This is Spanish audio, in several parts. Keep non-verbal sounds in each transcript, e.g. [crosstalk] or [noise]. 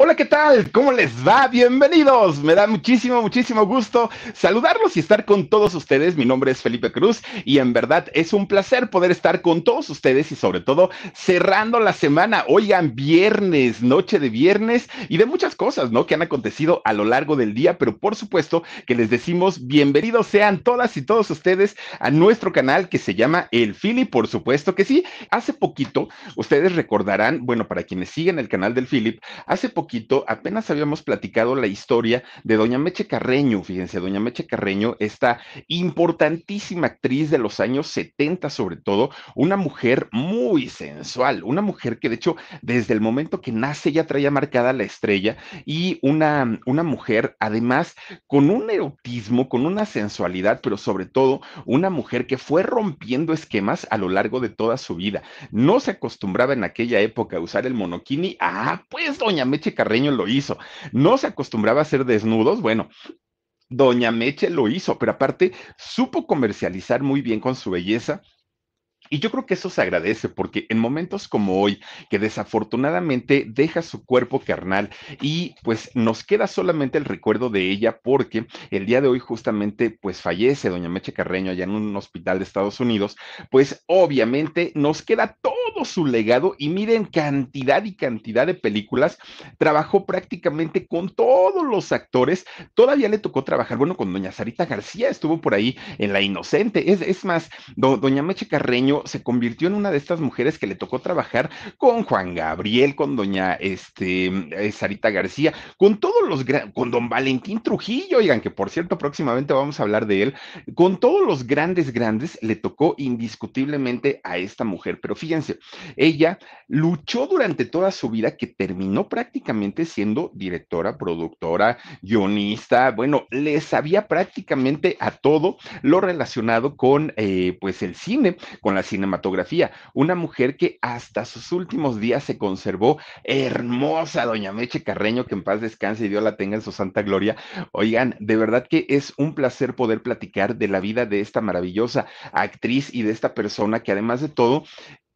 Hola, ¿qué tal? ¿Cómo les va? Bienvenidos. Me da muchísimo, muchísimo gusto saludarlos y estar con todos ustedes. Mi nombre es Felipe Cruz y en verdad es un placer poder estar con todos ustedes y sobre todo cerrando la semana. Oigan, viernes, noche de viernes y de muchas cosas, ¿no? Que han acontecido a lo largo del día, pero por supuesto que les decimos bienvenidos sean todas y todos ustedes a nuestro canal que se llama El Philly, por supuesto que sí. Hace poquito, ustedes recordarán, bueno, para quienes siguen el canal del Philip, hace poquito apenas habíamos platicado la historia de doña Meche Carreño, fíjense, doña Meche Carreño, esta importantísima actriz de los años 70 sobre todo, una mujer muy sensual, una mujer que de hecho desde el momento que nace ya traía marcada la estrella y una, una mujer además con un erotismo, con una sensualidad, pero sobre todo una mujer que fue rompiendo esquemas a lo largo de toda su vida. No se acostumbraba en aquella época a usar el monokini, ah, pues doña Meche Carreño lo hizo. No se acostumbraba a hacer desnudos, bueno, Doña Meche lo hizo, pero aparte supo comercializar muy bien con su belleza, y yo creo que eso se agradece porque en momentos como hoy, que desafortunadamente deja su cuerpo carnal y pues nos queda solamente el recuerdo de ella porque el día de hoy justamente pues fallece doña Meche Carreño allá en un hospital de Estados Unidos, pues obviamente nos queda todo su legado y miren cantidad y cantidad de películas, trabajó prácticamente con todos los actores, todavía le tocó trabajar, bueno, con doña Sarita García, estuvo por ahí en La Inocente, es, es más, doña Meche Carreño, se convirtió en una de estas mujeres que le tocó trabajar con Juan Gabriel, con doña este, eh, Sarita García, con todos los, con don Valentín Trujillo, oigan, que por cierto próximamente vamos a hablar de él, con todos los grandes, grandes, le tocó indiscutiblemente a esta mujer, pero fíjense, ella luchó durante toda su vida que terminó prácticamente siendo directora, productora, guionista, bueno, le sabía prácticamente a todo lo relacionado con eh, pues el cine, con las cinematografía. Una mujer que hasta sus últimos días se conservó hermosa, doña Meche Carreño, que en paz descanse y Dios la tenga en su santa gloria. Oigan, de verdad que es un placer poder platicar de la vida de esta maravillosa actriz y de esta persona que además de todo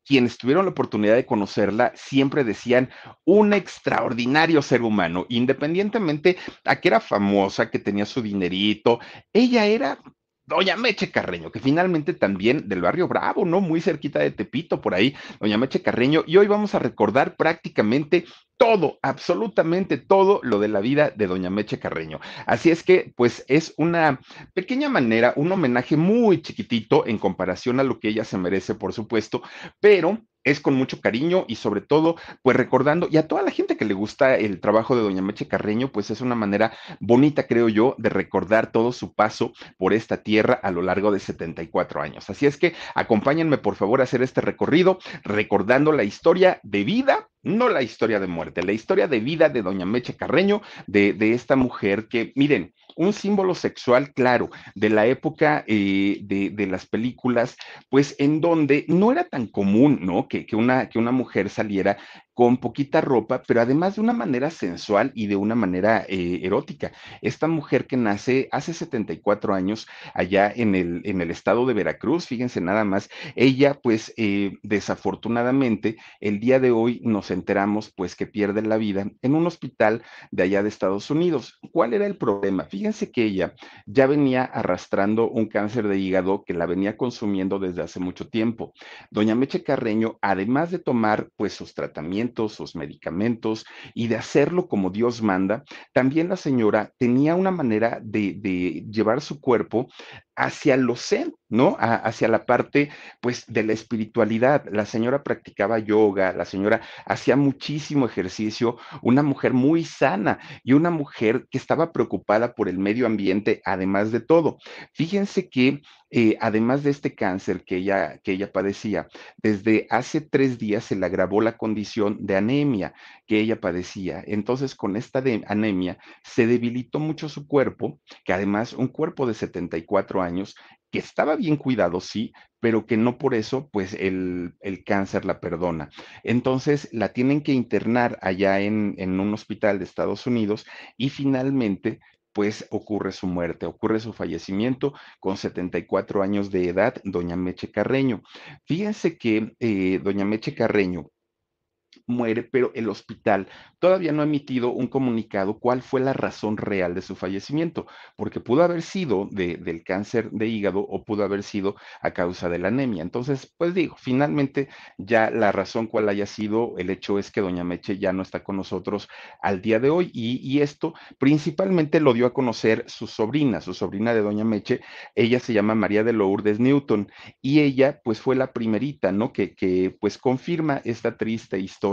quienes tuvieron la oportunidad de conocerla siempre decían un extraordinario ser humano, independientemente a que era famosa, que tenía su dinerito, ella era Doña Meche Carreño, que finalmente también del barrio Bravo, ¿no? Muy cerquita de Tepito, por ahí, Doña Meche Carreño. Y hoy vamos a recordar prácticamente todo, absolutamente todo lo de la vida de Doña Meche Carreño. Así es que, pues es una pequeña manera, un homenaje muy chiquitito en comparación a lo que ella se merece, por supuesto, pero es con mucho cariño y sobre todo, pues recordando, y a toda la gente que le gusta el trabajo de Doña Meche Carreño, pues es una manera bonita, creo yo, de recordar todo su paso por esta tierra a lo largo de 74 años. Así es que acompáñenme, por favor, a hacer este recorrido, recordando la historia de vida no la historia de muerte, la historia de vida de doña Meche Carreño, de, de esta mujer que, miren, un símbolo sexual claro de la época eh, de, de, las películas, pues en donde no era tan común, ¿no? Que, que, una, que una mujer saliera con poquita ropa, pero además de una manera sensual y de una manera eh, erótica. Esta mujer que nace hace 74 años allá en el, en el estado de Veracruz, fíjense nada más, ella pues eh, desafortunadamente el día de hoy nos enteramos pues que pierde la vida en un hospital de allá de Estados Unidos. ¿Cuál era el problema? Fíjense que ella ya venía arrastrando un cáncer de hígado que la venía consumiendo desde hace mucho tiempo. Doña Meche Carreño, además de tomar pues sus tratamientos, tratamientos, sus medicamentos y de hacerlo como Dios manda, también la señora tenía una manera de, de llevar su cuerpo hacia lo zen, ¿no? hacia la parte, pues, de la espiritualidad. La señora practicaba yoga, la señora hacía muchísimo ejercicio, una mujer muy sana y una mujer que estaba preocupada por el medio ambiente, además de todo. Fíjense que eh, además de este cáncer que ella, que ella padecía, desde hace tres días se le agravó la condición de anemia que ella padecía. Entonces, con esta anemia se debilitó mucho su cuerpo, que además un cuerpo de 74 años, que estaba bien cuidado, sí, pero que no por eso, pues el, cáncer la perdona. Entonces, la tienen que internar allá en, en un hospital de Estados Unidos y finalmente pues ocurre su muerte, ocurre su fallecimiento con 74 años de edad, doña Meche Carreño. Fíjense que eh, doña Meche Carreño muere, pero el hospital todavía no ha emitido un comunicado cuál fue la razón real de su fallecimiento, porque pudo haber sido del cáncer de hígado o pudo haber sido a causa de la anemia. Entonces, pues digo, finalmente ya la razón cuál haya sido, el hecho es que doña Meche ya no está con nosotros al día de hoy y, y esto principalmente lo dio a conocer su sobrina, su sobrina de doña Meche, ella se llama María de Lourdes Newton y ella pues fue la primerita, ¿no? Que, que pues confirma esta triste historia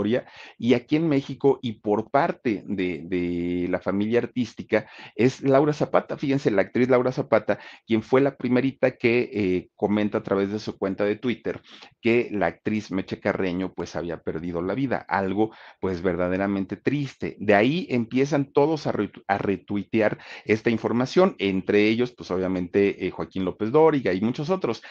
y aquí en México y por parte de, la familia artística es Laura Zapata, fíjense, la actriz Laura Zapata, quien fue la primerita que eh, comenta a través de su cuenta de Twitter que la actriz Meche Carreño pues había perdido la vida, algo pues verdaderamente triste. De ahí empiezan todos a, retuitear esta información, entre ellos pues obviamente eh, Joaquín López Dóriga y muchos otros.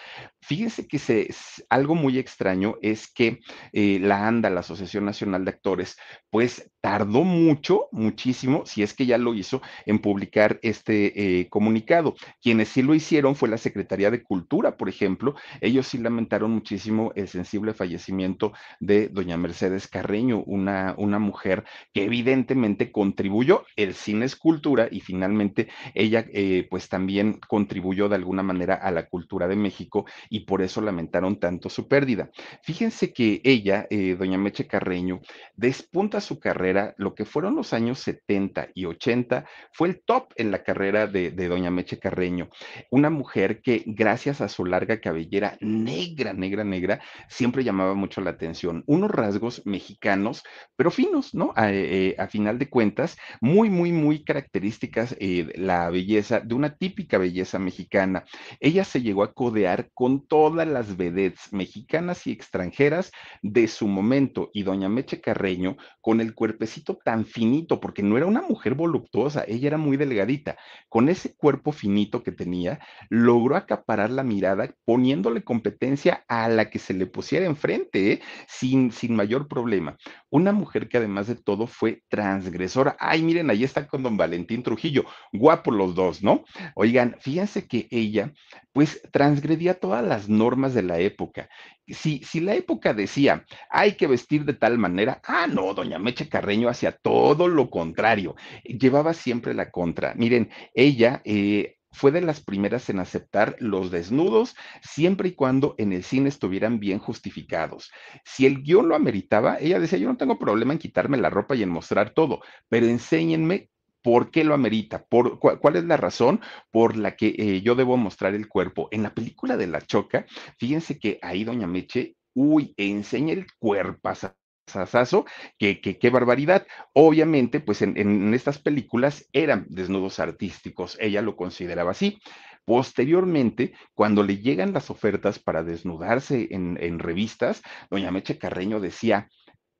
Fíjense que se, algo muy extraño es que eh, la ANDA, la Asociación Nacional de Actores, pues tardó mucho, muchísimo, si es que ya lo hizo, en publicar este eh, comunicado. Quienes sí lo hicieron fue la Secretaría de Cultura, por ejemplo. Ellos sí lamentaron muchísimo el sensible fallecimiento de doña Mercedes Carreño, una, una mujer que evidentemente contribuyó, el cine es cultura y finalmente ella eh, pues también contribuyó de alguna manera a la cultura de México y por eso lamentaron tanto su pérdida. Fíjense que ella, eh, doña Meche Carreño, despunta su carrera, lo que fueron los años 70 y 80, fue el top en la carrera de, doña Meche Carreño, una mujer que gracias a su larga cabellera negra, negra, negra, siempre llamaba mucho la atención. Unos rasgos mexicanos, pero finos, ¿no? A, eh, final de cuentas, muy, muy, muy características eh, la belleza, de una típica belleza mexicana. Ella se llegó a codear con todas las vedettes mexicanas y extranjeras de su momento y doña Meche Carreño, con el cuerpecito tan finito, porque no era una mujer voluptuosa, ella era muy delgadita, con ese cuerpo finito que tenía, logró acaparar la mirada poniéndole competencia a la que se le pusiera enfrente, ¿eh? sin, sin mayor problema. Una mujer que además de todo fue transgresora. Ay, miren, ahí está con don Valentín Trujillo, guapo los dos, ¿no? Oigan, fíjense que ella, pues, transgredía todas las normas de la época. Si, si la época decía, hay que vestir de tal manera. Ah, no, doña Meche Hacía todo lo contrario. Llevaba siempre la contra. Miren, ella eh, fue de las primeras en aceptar los desnudos siempre y cuando en el cine estuvieran bien justificados. Si el guion lo ameritaba, ella decía, yo no tengo problema en quitarme la ropa y en mostrar todo, pero enséñenme ¿Por qué lo amerita? ¿Por, cuál, es la razón por la que eh, yo debo mostrar el cuerpo? En la película de La Choca, fíjense que ahí Doña Meche, uy, enseña el cuerpo sasazo, que, qué barbaridad. Obviamente, pues en, estas películas eran desnudos artísticos, ella lo consideraba así. Posteriormente, cuando le llegan las ofertas para desnudarse en, en revistas, doña Meche Carreño decía,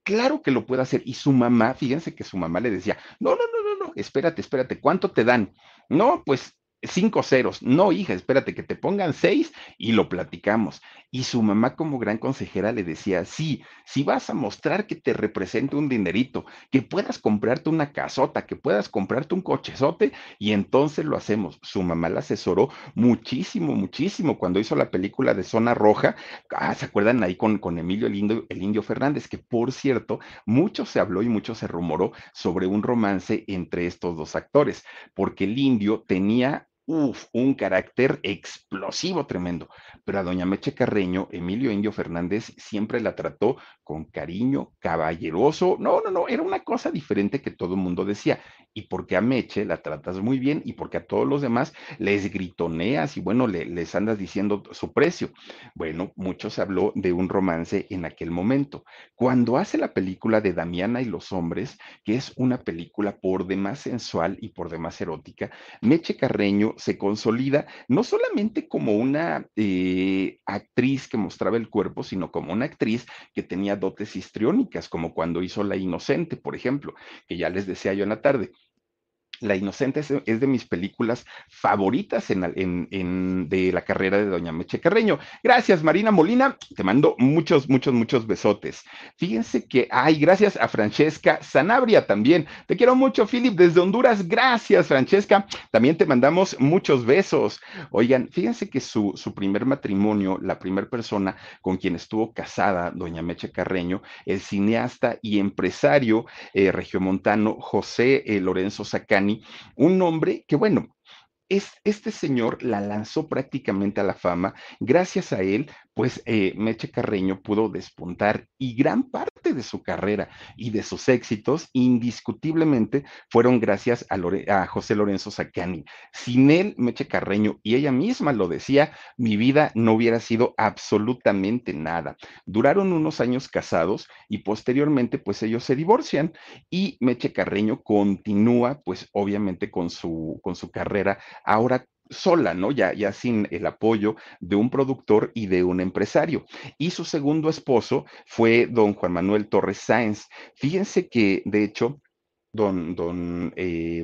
claro que lo puede hacer. Y su mamá, fíjense que su mamá le decía, no, no, no, no, no, espérate, espérate, ¿cuánto te dan? No, pues cinco ceros. No, hija, espérate que te pongan seis y lo platicamos. Y su mamá como gran consejera le decía, sí, si vas a mostrar que te represente un dinerito, que puedas comprarte una casota, que puedas comprarte un cochezote, y entonces lo hacemos. Su mamá la asesoró muchísimo, muchísimo cuando hizo la película de Zona Roja. Ah, ¿se acuerdan ahí con, con Emilio el Indio, el Indio Fernández? Que por cierto, mucho se habló y mucho se rumoró sobre un romance entre estos dos actores, porque el Indio tenía Uf, un carácter explosivo tremendo. Pero a doña Meche Carreño, Emilio Indio Fernández siempre la trató con cariño, caballeroso. No, no, no, era una cosa diferente que todo el mundo decía. Y porque a Meche la tratas muy bien y porque a todos los demás les gritoneas y bueno, les andas diciendo su precio. Bueno, mucho se habló de un romance en aquel momento. Cuando hace la película de Damiana y los hombres, que es una película por demás sensual y por demás erótica, Meche Carreño se consolida no solamente como una eh, actriz que mostraba el cuerpo, sino como una actriz que tenía dotes histriónicas, como cuando hizo La Inocente, por ejemplo, que ya les decía yo en la tarde. La Inocente es, de mis películas favoritas en, de la carrera de Doña Meche Carreño. Gracias, Marina Molina. Te mando muchos, muchos, muchos besotes. Fíjense que, ay, gracias a Francesca Sanabria también. Te quiero mucho, Philip, desde Honduras. Gracias, Francesca. También te mandamos muchos besos. Oigan, fíjense que su, su primer matrimonio, la primera persona con quien estuvo casada, Doña Meche Carreño, el cineasta y empresario eh, regiomontano José eh, Lorenzo Sacani, un nombre que, bueno, es, este señor la lanzó prácticamente a la fama. Gracias a él, pues eh, Meche Carreño pudo despuntar y gran parte de su carrera y de sus éxitos indiscutiblemente fueron gracias a, José Lorenzo Sacani. Sin él, Meche Carreño, y ella misma lo decía, mi vida no hubiera sido absolutamente nada. Duraron unos años casados y posteriormente pues ellos se divorcian y Meche Carreño continúa pues obviamente con su, con su carrera ahora sola, ¿no? Ya, ya sin el apoyo de un productor y de un empresario. Y su segundo esposo fue don Juan Manuel Torres Sáenz. Fíjense que, de hecho, don, don, eh,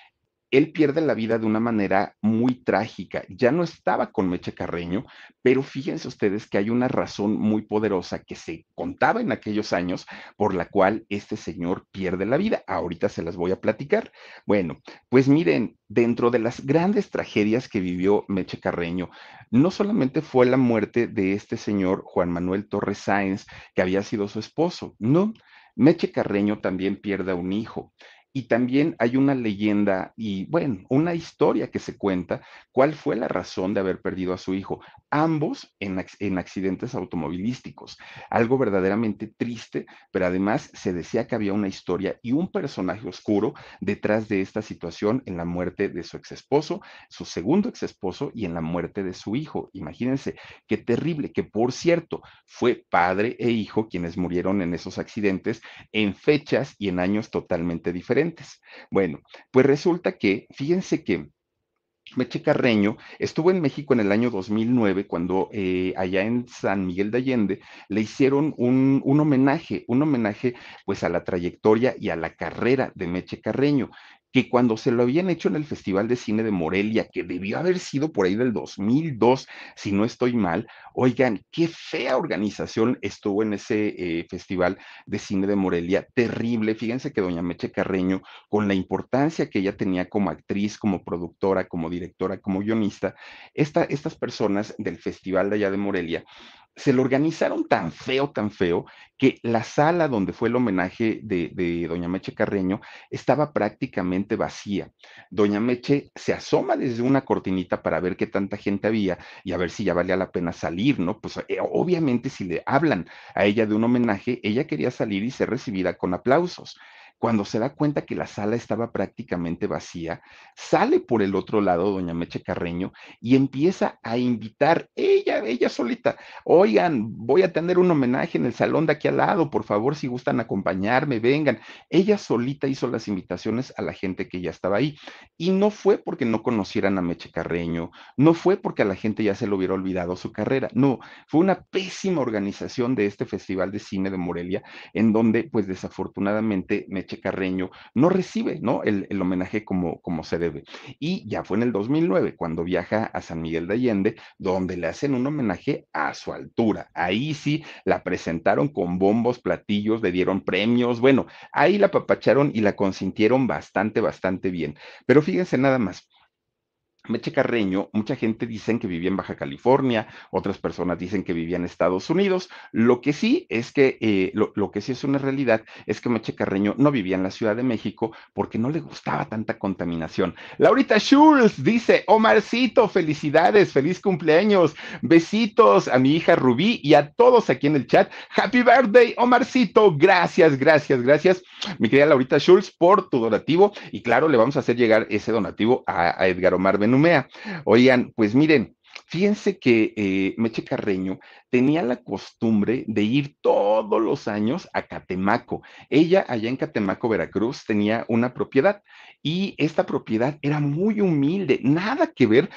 él pierde la vida de una manera muy trágica. Ya no estaba con Meche Carreño, pero fíjense ustedes que hay una razón muy poderosa que se contaba en aquellos años por la cual este señor pierde la vida. Ahorita se las voy a platicar. Bueno, pues miren, dentro de las grandes tragedias que vivió Meche Carreño, no solamente fue la muerte de este señor Juan Manuel Torres Sáenz, que había sido su esposo, no, Meche Carreño también pierde a un hijo. Y también hay una leyenda y, bueno, una historia que se cuenta cuál fue la razón de haber perdido a su hijo, ambos en, en, accidentes automovilísticos. Algo verdaderamente triste, pero además se decía que había una historia y un personaje oscuro detrás de esta situación en la muerte de su ex esposo, su segundo ex esposo y en la muerte de su hijo. Imagínense qué terrible, que por cierto, fue padre e hijo quienes murieron en esos accidentes en fechas y en años totalmente diferentes. Bueno, pues resulta que, fíjense que Meche Carreño estuvo en México en el año 2009 cuando eh, allá en San Miguel de Allende le hicieron un, un, homenaje, un homenaje pues a la trayectoria y a la carrera de Meche Carreño que cuando se lo habían hecho en el Festival de Cine de Morelia, que debió haber sido por ahí del 2002, si no estoy mal, oigan, qué fea organización estuvo en ese eh, Festival de Cine de Morelia, terrible. Fíjense que doña Meche Carreño, con la importancia que ella tenía como actriz, como productora, como directora, como guionista, estas personas del Festival de allá de Morelia, se lo organizaron tan feo, tan feo, que la sala donde fue el homenaje de, Doña Meche Carreño estaba prácticamente vacía. Doña Meche se asoma desde una cortinita para ver qué tanta gente había y a ver si ya valía la pena salir, ¿no? Pues eh, obviamente si le hablan a ella de un homenaje, ella quería salir y ser recibida con aplausos. Cuando se da cuenta que la sala estaba prácticamente vacía, sale por el otro lado doña Meche Carreño y empieza a invitar ella, ella solita, oigan, voy a tener un homenaje en el salón de aquí al lado, por favor, si gustan acompañarme, vengan. Ella solita hizo las invitaciones a la gente que ya estaba ahí. Y no fue porque no conocieran a Meche Carreño, no fue porque a la gente ya se le hubiera olvidado su carrera, no, fue una pésima organización de este Festival de Cine de Morelia, en donde, pues desafortunadamente, Meche Carreño no recibe, ¿no? El, el homenaje como, como se debe. Y ya fue en el 2009, cuando viaja a San Miguel de Allende, donde le hacen un homenaje a su altura. Ahí sí la presentaron con bombos, platillos, le dieron premios, bueno, ahí la papacharon y la consintieron bastante, bastante bien. Pero fíjense nada más, Meche Carreño, mucha gente dicen que vivía en Baja California, otras personas dicen que vivía en Estados Unidos. Lo que sí es que, eh, lo, que sí es una realidad es que Meche Carreño no vivía en la Ciudad de México porque no le gustaba tanta contaminación. Laurita Schulz dice, Omarcito, felicidades, feliz cumpleaños, besitos a mi hija Rubí y a todos aquí en el chat. Happy birthday, Omarcito, gracias, gracias, gracias, mi querida Laurita Schulz, por tu donativo. Y claro, le vamos a hacer llegar ese donativo a, a Edgar Omar Ben Numea. Oigan, pues miren, fíjense que eh, Meche Carreño tenía la costumbre de ir todos los años a Catemaco. Ella allá en Catemaco, Veracruz, tenía una propiedad y esta propiedad era muy humilde, nada que ver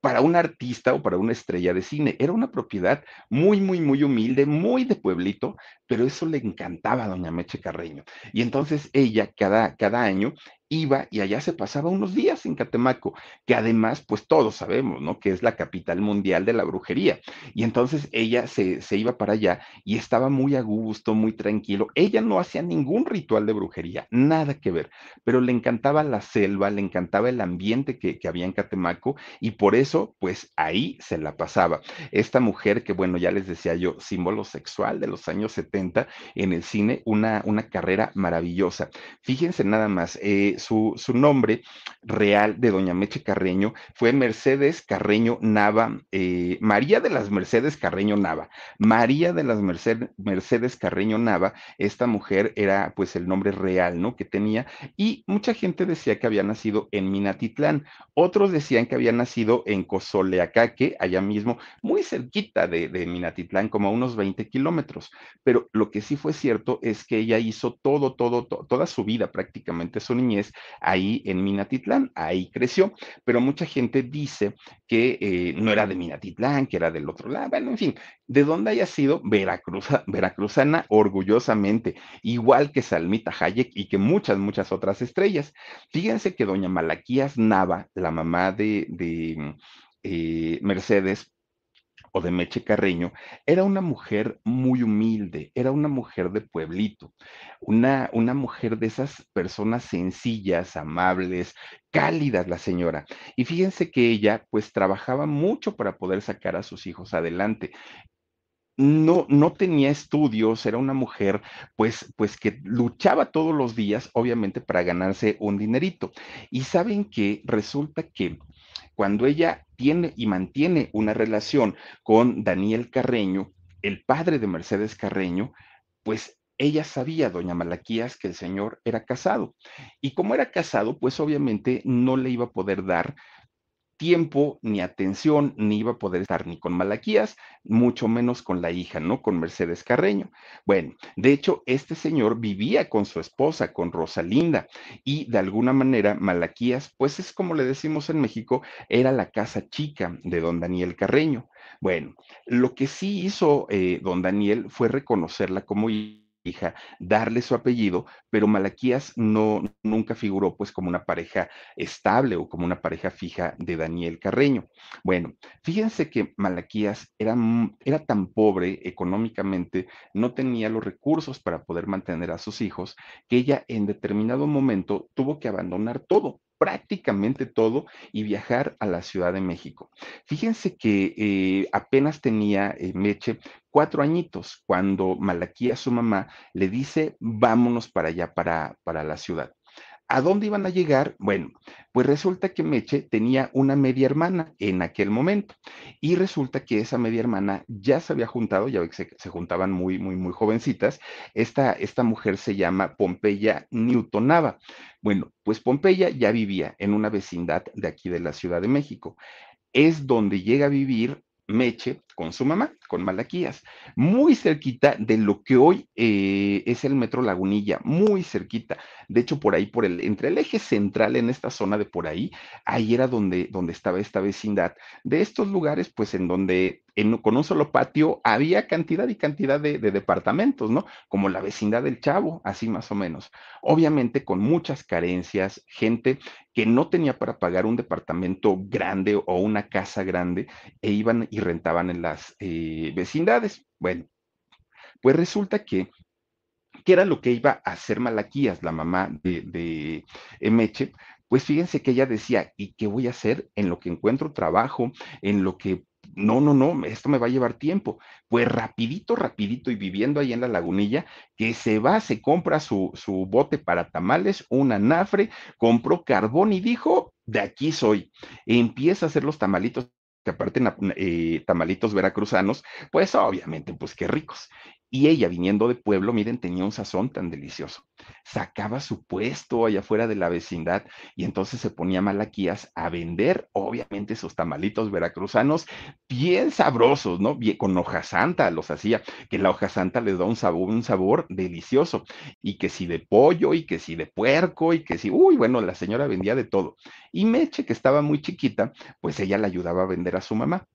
para un artista o para una estrella de cine. Era una propiedad muy, muy, muy humilde, muy de pueblito, pero eso le encantaba a doña Meche Carreño. Y entonces ella cada, cada año iba y allá se pasaba unos días en Catemaco, que además, pues todos sabemos, ¿no? Que es la capital mundial de la brujería. Y entonces ella se, se, iba para allá y estaba muy a gusto, muy tranquilo. Ella no hacía ningún ritual de brujería, nada que ver, pero le encantaba la selva, le encantaba el ambiente que, que había en Catemaco y por eso, pues ahí se la pasaba. Esta mujer que, bueno, ya les decía yo, símbolo sexual de los años 70 en el cine, una, una carrera maravillosa. Fíjense nada más, eh, su, nombre real de doña Meche Carreño fue Mercedes Carreño Nava, eh, María de las Mercedes Carreño Nava. María de las Mercedes, Mercedes Carreño Nava, esta mujer era pues el nombre real, ¿no? Que tenía y mucha gente decía que había nacido en Minatitlán, otros decían que había nacido en Cozoleacaque, allá mismo, muy cerquita de, de Minatitlán, como a unos 20 kilómetros. Pero lo que sí fue cierto es que ella hizo todo, todo, todo toda su vida, prácticamente su niñez, ahí en Minatitlán, ahí creció, pero mucha gente dice que eh, no era de Minatitlán, que era del otro lado, bueno, en fin, de dónde haya sido Veracruz, veracruzana orgullosamente, igual que Salmita Hayek y que muchas, muchas otras estrellas. Fíjense que doña Malaquías Nava, la mamá de, de eh, Mercedes, o de Meche Carreño, era una mujer muy humilde, era una mujer de pueblito, una, una mujer de esas personas sencillas, amables, cálidas la señora. Y fíjense que ella pues trabajaba mucho para poder sacar a sus hijos adelante no, no tenía estudios, era una mujer pues, pues que luchaba todos los días, obviamente, para ganarse un dinerito. Y saben que resulta que cuando ella tiene y mantiene una relación con Daniel Carreño, el padre de Mercedes Carreño, pues ella sabía, doña Malaquías, que el señor era casado. Y como era casado, pues obviamente no le iba a poder dar tiempo ni atención, ni iba a poder estar ni con Malaquías, mucho menos con la hija, ¿no? Con Mercedes Carreño. Bueno, de hecho, este señor vivía con su esposa, con Rosalinda, y de alguna manera Malaquías, pues es como le decimos en México, era la casa chica de don Daniel Carreño. Bueno, lo que sí hizo eh, don Daniel fue reconocerla como hija, darle su apellido, pero Malaquías no nunca figuró pues como una pareja estable o como una pareja fija de Daniel Carreño. Bueno, fíjense que Malaquías era, era tan pobre económicamente, no tenía los recursos para poder mantener a sus hijos, que ella en determinado momento tuvo que abandonar todo prácticamente todo y viajar a la Ciudad de México. Fíjense que eh, apenas tenía eh, Meche cuatro añitos cuando Malaquía, su mamá, le dice, vámonos para allá, para, para la ciudad. ¿A dónde iban a llegar? Bueno, pues resulta que Meche tenía una media hermana en aquel momento y resulta que esa media hermana ya se había juntado, ya ve que se, se juntaban muy, muy, muy jovencitas. Esta, esta mujer se llama Pompeya Newtonava. Bueno, pues Pompeya ya vivía en una vecindad de aquí de la Ciudad de México. Es donde llega a vivir Meche con su mamá, con Malaquías, muy cerquita de lo que hoy eh, es el Metro Lagunilla, muy cerquita. De hecho, por ahí, por el, entre el eje central en esta zona de por ahí, ahí era donde, donde estaba esta vecindad. De estos lugares, pues en donde con un solo patio había cantidad y cantidad de, de departamentos, ¿no? Como la vecindad del Chavo, así más o menos. Obviamente con muchas carencias, gente que no tenía para pagar un departamento grande o una casa grande e iban y rentaban en las eh, vecindades. Bueno, pues resulta que, ¿qué era lo que iba a hacer Malaquías, la mamá de, de Emeche? Pues fíjense que ella decía, ¿y qué voy a hacer en lo que encuentro trabajo, en lo que no, no, no, esto me va a llevar tiempo. Pues rapidito, rapidito y viviendo ahí en la lagunilla, que se va, se compra su, su bote para tamales, un anafre, compró carbón y dijo, de aquí soy. Empieza a hacer los tamalitos que aparte eh, tamalitos veracruzanos, pues obviamente, pues qué ricos. Y ella, viniendo de pueblo, miren, tenía un sazón tan delicioso. Sacaba su puesto allá afuera de la vecindad y entonces se ponía Malaquías a vender, obviamente, sus tamalitos veracruzanos bien sabrosos, ¿no? Bien, con hoja santa los hacía, que la hoja santa les da un sabor, un sabor delicioso. Y que si de pollo, y que si de puerco, y que si, uy, bueno, la señora vendía de todo. Y Meche, que estaba muy chiquita, pues ella le ayudaba a vender a su mamá.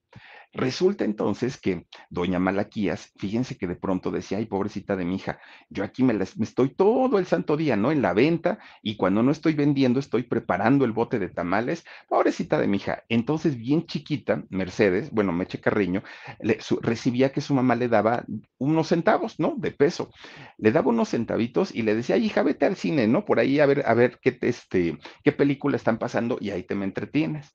Resulta entonces que doña Malaquías, fíjense que de pronto decía, ay, pobrecita de mi hija, yo aquí me, estoy todo el santo día, ¿no? En la venta y cuando no estoy vendiendo estoy preparando el bote de tamales, pobrecita de mi hija. Entonces, bien chiquita, Mercedes, bueno, Meche Carriño, le, su, recibía que su mamá le daba unos centavos, ¿no? De peso. Le daba unos centavitos y le decía, ay, hija, vete al cine, ¿no? Por ahí a ver, a ver qué, te, este, qué película están pasando y ahí te me entretienes.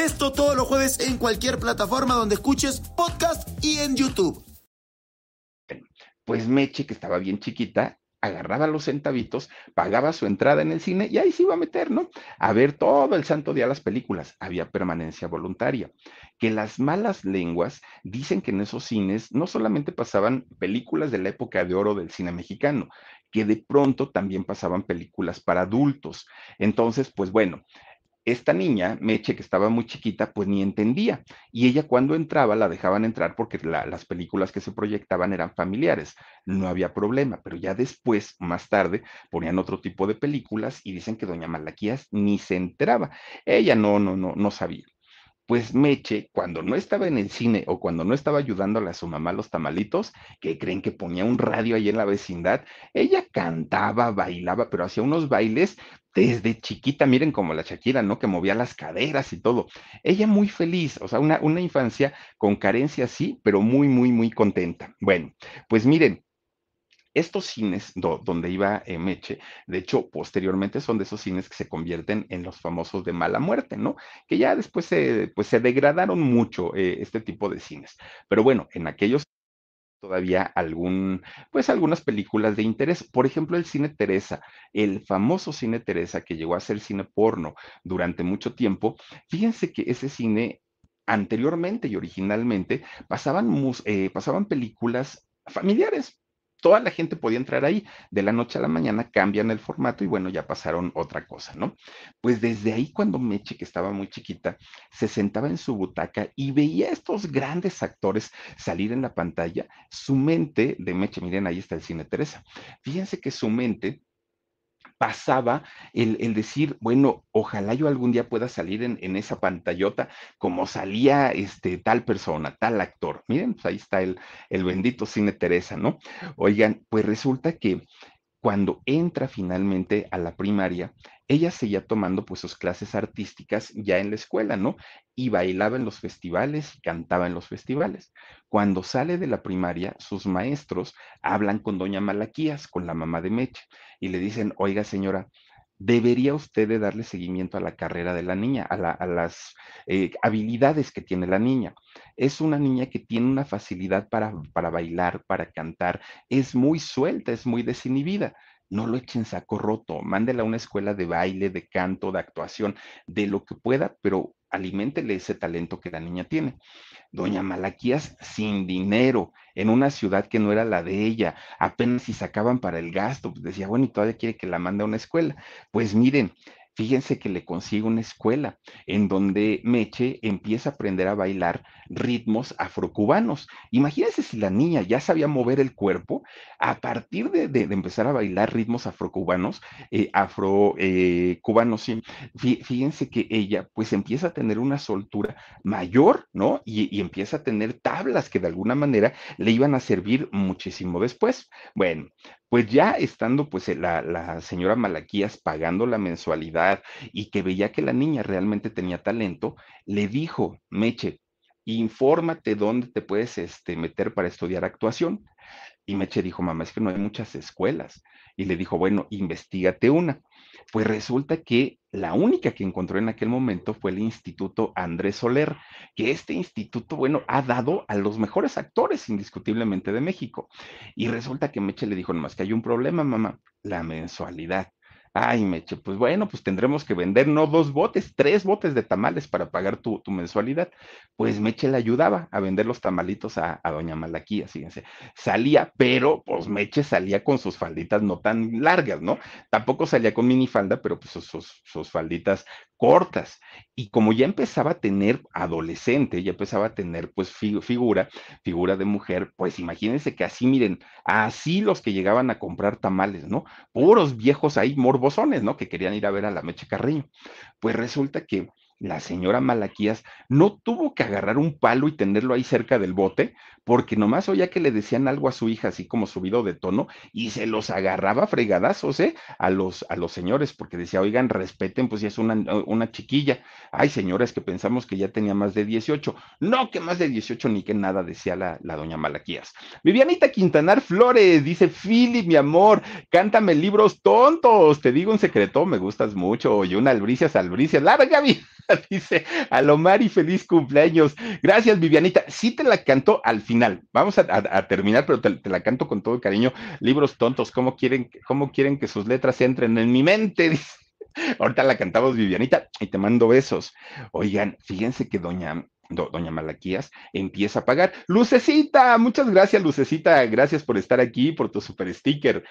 Esto todos los jueves en cualquier plataforma donde escuches podcast y en YouTube. Pues Meche, que estaba bien chiquita, agarraba los centavitos, pagaba su entrada en el cine y ahí se iba a meter, ¿no? A ver todo el santo día las películas. Había permanencia voluntaria. Que las malas lenguas dicen que en esos cines no solamente pasaban películas de la época de oro del cine mexicano, que de pronto también pasaban películas para adultos. Entonces, pues bueno, esta niña, Meche, que estaba muy chiquita, pues ni entendía. Y ella cuando entraba la dejaban entrar porque la, las películas que se proyectaban eran familiares. No había problema, pero ya después, más tarde, ponían otro tipo de películas y dicen que doña Malaquías ni se enteraba. Ella no, no, no, no sabía. Pues Meche, cuando no estaba en el cine o cuando no estaba ayudándole a su mamá los tamalitos, que creen que ponía un radio ahí en la vecindad, ella cantaba, bailaba, pero hacía unos bailes desde chiquita, miren como la Shakira, ¿no? Que movía las caderas y todo. Ella muy feliz, o sea, una, una infancia con carencia, sí, pero muy, muy, muy contenta. Bueno, pues miren, estos cines do, donde iba eh, Meche, de hecho, posteriormente son de esos cines que se convierten en los famosos de mala muerte, ¿no? Que ya después se, pues, se degradaron mucho eh, este tipo de cines. Pero bueno, en aquellos todavía algún, pues algunas películas de interés. Por ejemplo, el cine Teresa, el famoso cine Teresa que llegó a ser cine porno durante mucho tiempo. Fíjense que ese cine anteriormente y originalmente pasaban, eh, pasaban películas familiares, toda la gente podía entrar ahí. De la noche a la mañana cambian el formato y bueno, ya pasaron otra cosa, ¿no? Pues desde ahí cuando Meche, que estaba muy chiquita, se sentaba en su butaca y veía a estos grandes actores salir en la pantalla, su mente de Meche, miren, ahí está el cine Teresa. Fíjense que su mente pasaba el, el, decir, bueno, ojalá yo algún día pueda salir en, en, esa pantallota como salía este, tal persona, tal actor. Miren, pues ahí está el, el bendito cine Teresa, ¿no? Oigan, pues resulta que cuando entra finalmente a la primaria, ella seguía tomando pues sus clases artísticas ya en la escuela, ¿no? Y bailaba en los festivales y cantaba en los festivales. Cuando sale de la primaria, sus maestros hablan con doña Malaquías, con la mamá de Meche, y le dicen, oiga señora, debería usted de darle seguimiento a la carrera de la niña, a, las eh, habilidades que tiene la niña. Es una niña que tiene una facilidad para, para bailar, para cantar, es muy suelta, es muy desinhibida no lo echen saco roto, mándela a una escuela de baile, de canto, de actuación, de lo que pueda, pero aliméntele ese talento que la niña tiene. Doña Malaquías sin dinero, en una ciudad que no era la de ella, apenas si sacaban para el gasto, pues decía, bueno, y todavía quiere que la mande a una escuela. Pues miren, Fíjense que le consigue una escuela en donde Meche empieza a aprender a bailar ritmos afrocubanos. Imagínense si la niña ya sabía mover el cuerpo, a partir de, empezar a bailar ritmos afrocubanos, eh, afrocubanos, eh, fíjense que ella pues empieza a tener una soltura mayor, ¿no? Y, y empieza a tener tablas que de alguna manera le iban a servir muchísimo después. Bueno, pues ya estando pues eh, la, la, señora Malaquías pagando la mensualidad y que veía que la niña realmente tenía talento, le dijo, Meche, infórmate dónde te puedes este, meter para estudiar actuación. Y Meche dijo, mamá, es que no hay muchas escuelas. Y le dijo, bueno, investigate una. Pues resulta que la única que encontró en aquel momento fue el Instituto Andrés Soler, que este instituto, bueno, ha dado a los mejores actores indiscutiblemente de México. Y resulta que Meche le dijo nomás que hay un problema, mamá, la mensualidad. Ay, Meche, pues bueno, pues tendremos que vender no dos botes, tres botes de tamales para pagar tu, mensualidad. Pues Meche le ayudaba a vender los tamalitos a, doña Malaquía, fíjense. Salía, pero pues Meche salía con sus falditas no tan largas, ¿no? Tampoco salía con minifalda, pero pues sus, sus falditas cortas. Y como ya empezaba a tener adolescente, ya empezaba a tener pues figura, figura de mujer, pues imagínense que así, miren, así los que llegaban a comprar tamales, ¿no? Puros viejos ahí morbosones, ¿no? Que querían ir a ver a la Meche Carreño. Pues resulta que la señora Malaquías no tuvo que agarrar un palo y tenerlo ahí cerca del bote, porque nomás oía que le decían algo a su hija, así como subido de tono, y se los agarraba fregadazos, ¿eh? A los, a los señores, porque decía, oigan, respeten, pues ya es una, una chiquilla. Ay, señores, que pensamos que ya tenía más de 18. No, que más de 18 ni que nada, decía la, la doña Malaquías. Vivianita Quintanar Flores, dice, Philip, mi amor, cántame libros tontos, te digo un secreto, me gustas mucho, y una albricias, albricias, larga vida. [laughs] dice Alomari, feliz cumpleaños. Gracias, Vivianita. Sí te la canto al. Vamos a, terminar, pero te, la canto con todo cariño. Libros tontos, ¿cómo quieren, cómo quieren que sus letras entren en mi mente? [laughs] Ahorita la cantamos, Vivianita, y te mando besos. Oigan, fíjense que doña, doña Malaquías empieza a pagar. Lucecita, muchas gracias, Lucecita, gracias por estar aquí, por tu super sticker.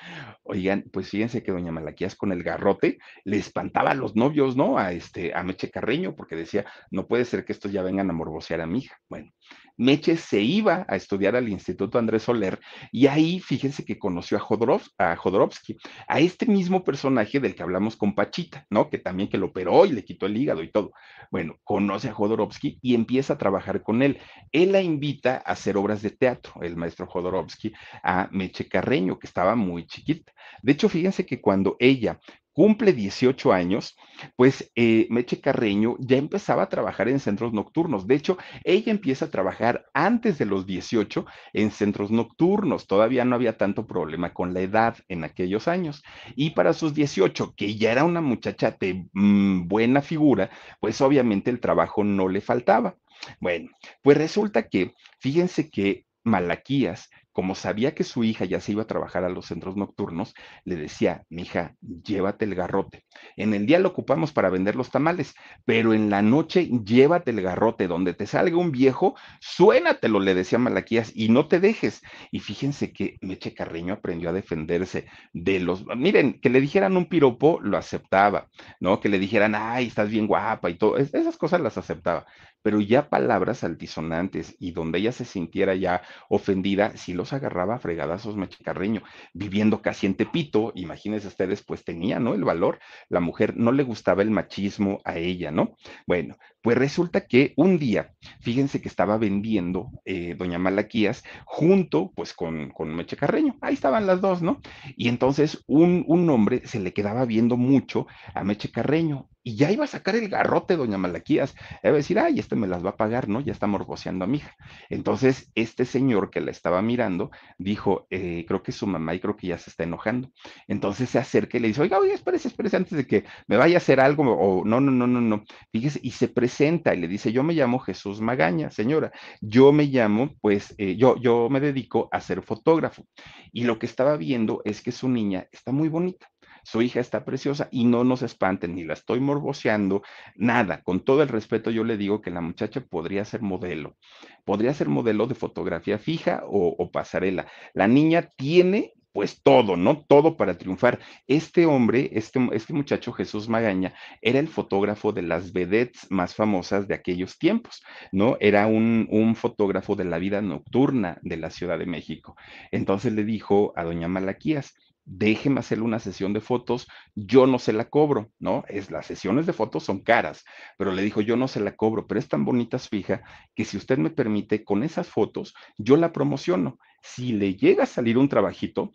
Oigan, pues fíjense que doña Malaquías con el garrote le espantaba a los novios, ¿no? A este, a Meche Carreño, porque decía, no puede ser que estos ya vengan a morbosear a mi hija. Bueno, Meche se iba a estudiar al Instituto Andrés Soler y ahí fíjense que conoció a, Jodorowsky, a este mismo personaje del que hablamos con Pachita, ¿no? Que también que lo operó y le quitó el hígado y todo. Bueno, conoce a Jodorowsky y empieza a trabajar con él. Él la invita a hacer obras de teatro, el maestro Jodorowsky, a Meche Carreño, que estaba muy chiquita. De hecho, fíjense que cuando ella cumple 18 años, pues eh, Meche Carreño ya empezaba a trabajar en centros nocturnos. De hecho, ella empieza a trabajar antes de los 18 en centros nocturnos. Todavía no había tanto problema con la edad en aquellos años. Y para sus 18, que ya era una muchacha de mm, buena figura, pues obviamente el trabajo no le faltaba. Bueno, pues resulta que, fíjense que Malaquías como sabía que su hija ya se iba a trabajar a los centros nocturnos, le decía, mija, llévate el garrote. En el día lo ocupamos para vender los tamales, pero en la noche llévate el garrote. Donde te salga un viejo, suénatelo, le decía Malaquías, y no te dejes. Y fíjense que Meche Carreño aprendió a defenderse de los, miren, que le dijeran un piropo, lo aceptaba, ¿no? Que le dijeran, ay, estás bien guapa y todo, esas cosas las aceptaba pero ya palabras altisonantes y donde ella se sintiera ya ofendida, sí los agarraba a fregadazos Meche Carreño, viviendo casi en Tepito, imagínense ustedes, pues tenía, ¿no? El valor, la mujer no le gustaba el machismo a ella, ¿no? Bueno, pues resulta que un día, fíjense que estaba vendiendo eh, doña Malaquías junto, pues con, con Meche Carreño, ahí estaban las dos, ¿no? Y entonces un, un hombre se le quedaba viendo mucho a Meche Carreño y ya iba a sacar el garrote, doña Malaquías. Iba a decir, ay, este me las va a pagar, ¿no? Ya está morboceando a mi hija. Entonces, este señor que la estaba mirando dijo, eh, creo que es su mamá y creo que ya se está enojando. Entonces se acerca y le dice, oiga, oiga, espérese, espérese antes de que me vaya a hacer algo, o no, no, no, no, no. Fíjese, y se presenta y le dice, yo me llamo Jesús Magaña, señora. Yo me llamo, pues, eh, yo, yo me dedico a ser fotógrafo. Y lo que estaba viendo es que su niña está muy bonita su hija está preciosa y no nos espanten, ni la estoy morboceando, nada. Con todo el respeto, yo le digo que la muchacha podría ser modelo, podría ser modelo de fotografía fija o, pasarela. La niña tiene pues todo, ¿no? Todo para triunfar. Este hombre, este, este muchacho Jesús Magaña, era el fotógrafo de las vedettes más famosas de aquellos tiempos, ¿no? Era un, fotógrafo de la vida nocturna de la Ciudad de México. Entonces le dijo a doña Malaquías, déjeme hacerle una sesión de fotos, yo no se la cobro, ¿no? Es, las sesiones de fotos son caras, pero le dijo, yo no se la cobro, pero es tan bonita su hija que si usted me permite, con esas fotos, yo la promociono. Si le llega a salir un trabajito,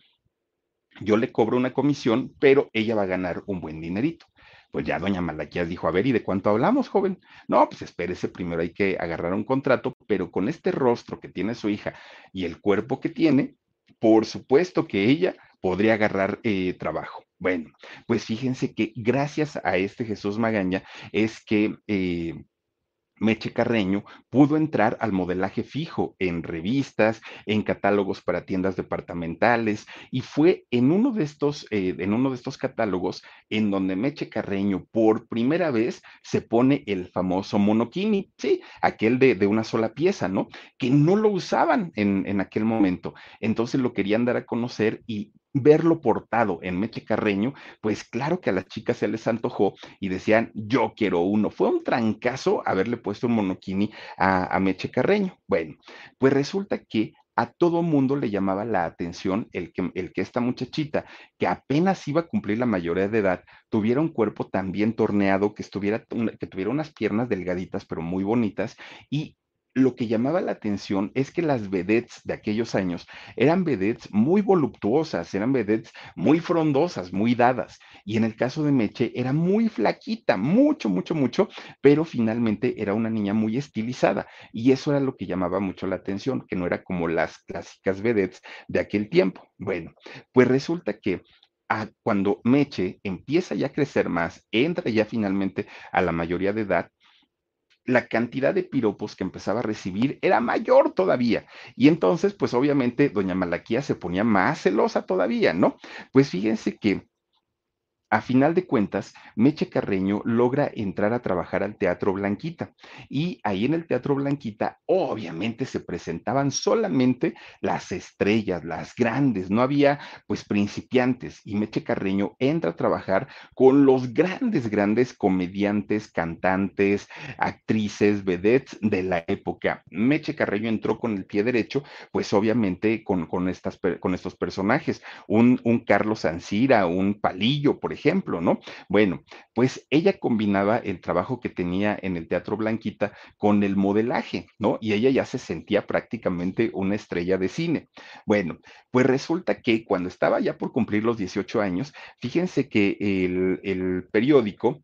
yo le cobro una comisión, pero ella va a ganar un buen dinerito. Pues ya doña Malaquías dijo, a ver, ¿y de cuánto hablamos, joven? No, pues espérese, primero hay que agarrar un contrato, pero con este rostro que tiene su hija y el cuerpo que tiene, por supuesto que ella podría agarrar eh, trabajo. Bueno, pues fíjense que gracias a este Jesús Magaña es que eh, Meche Carreño pudo entrar al modelaje fijo en revistas, en catálogos para tiendas departamentales y fue en uno de estos, eh, en uno de estos catálogos en donde Meche Carreño por primera vez se pone el famoso monokini, sí, aquel de, de una sola pieza, ¿no? Que no lo usaban en, en aquel momento. Entonces lo querían dar a conocer y verlo portado en Meche Carreño, pues claro que a las chicas se les antojó y decían, yo quiero uno. Fue un trancazo haberle puesto un monoquini a, a Meche Carreño. Bueno, pues resulta que a todo mundo le llamaba la atención el que, esta muchachita, que apenas iba a cumplir la mayoría de edad, tuviera un cuerpo tan bien torneado, que, estuviera, que tuviera unas piernas delgaditas pero muy bonitas y lo que llamaba la atención es que las vedettes de aquellos años eran vedettes muy voluptuosas, eran vedettes muy frondosas, muy dadas. Y en el caso de Meche era muy flaquita, mucho, mucho, mucho, pero finalmente era una niña muy estilizada. Y eso era lo que llamaba mucho la atención, que no era como las clásicas vedettes de aquel tiempo. Bueno, pues resulta que cuando Meche empieza ya a crecer más, entra ya finalmente a la mayoría de edad, la cantidad de piropos que empezaba a recibir era mayor todavía. Y entonces, pues obviamente, doña Malaquía se ponía más celosa todavía, ¿no? Pues fíjense que a final de cuentas, Meche Carreño logra entrar a trabajar al Teatro Blanquita y ahí en el Teatro Blanquita obviamente se presentaban solamente las estrellas, las grandes, no había pues principiantes y Meche Carreño entra a trabajar con los grandes, grandes comediantes, cantantes, actrices, vedettes de la época. Meche Carreño entró con el pie derecho, pues obviamente con, con, con estos personajes, un, un Carlos Ancira, un Palillo, por ejemplo, ¿no? Bueno, pues ella combinaba el trabajo que tenía en el Teatro Blanquita con el modelaje, ¿no? Y ella ya se sentía prácticamente una estrella de cine. Bueno, pues resulta que cuando estaba ya por cumplir los 18 años, fíjense que el, el periódico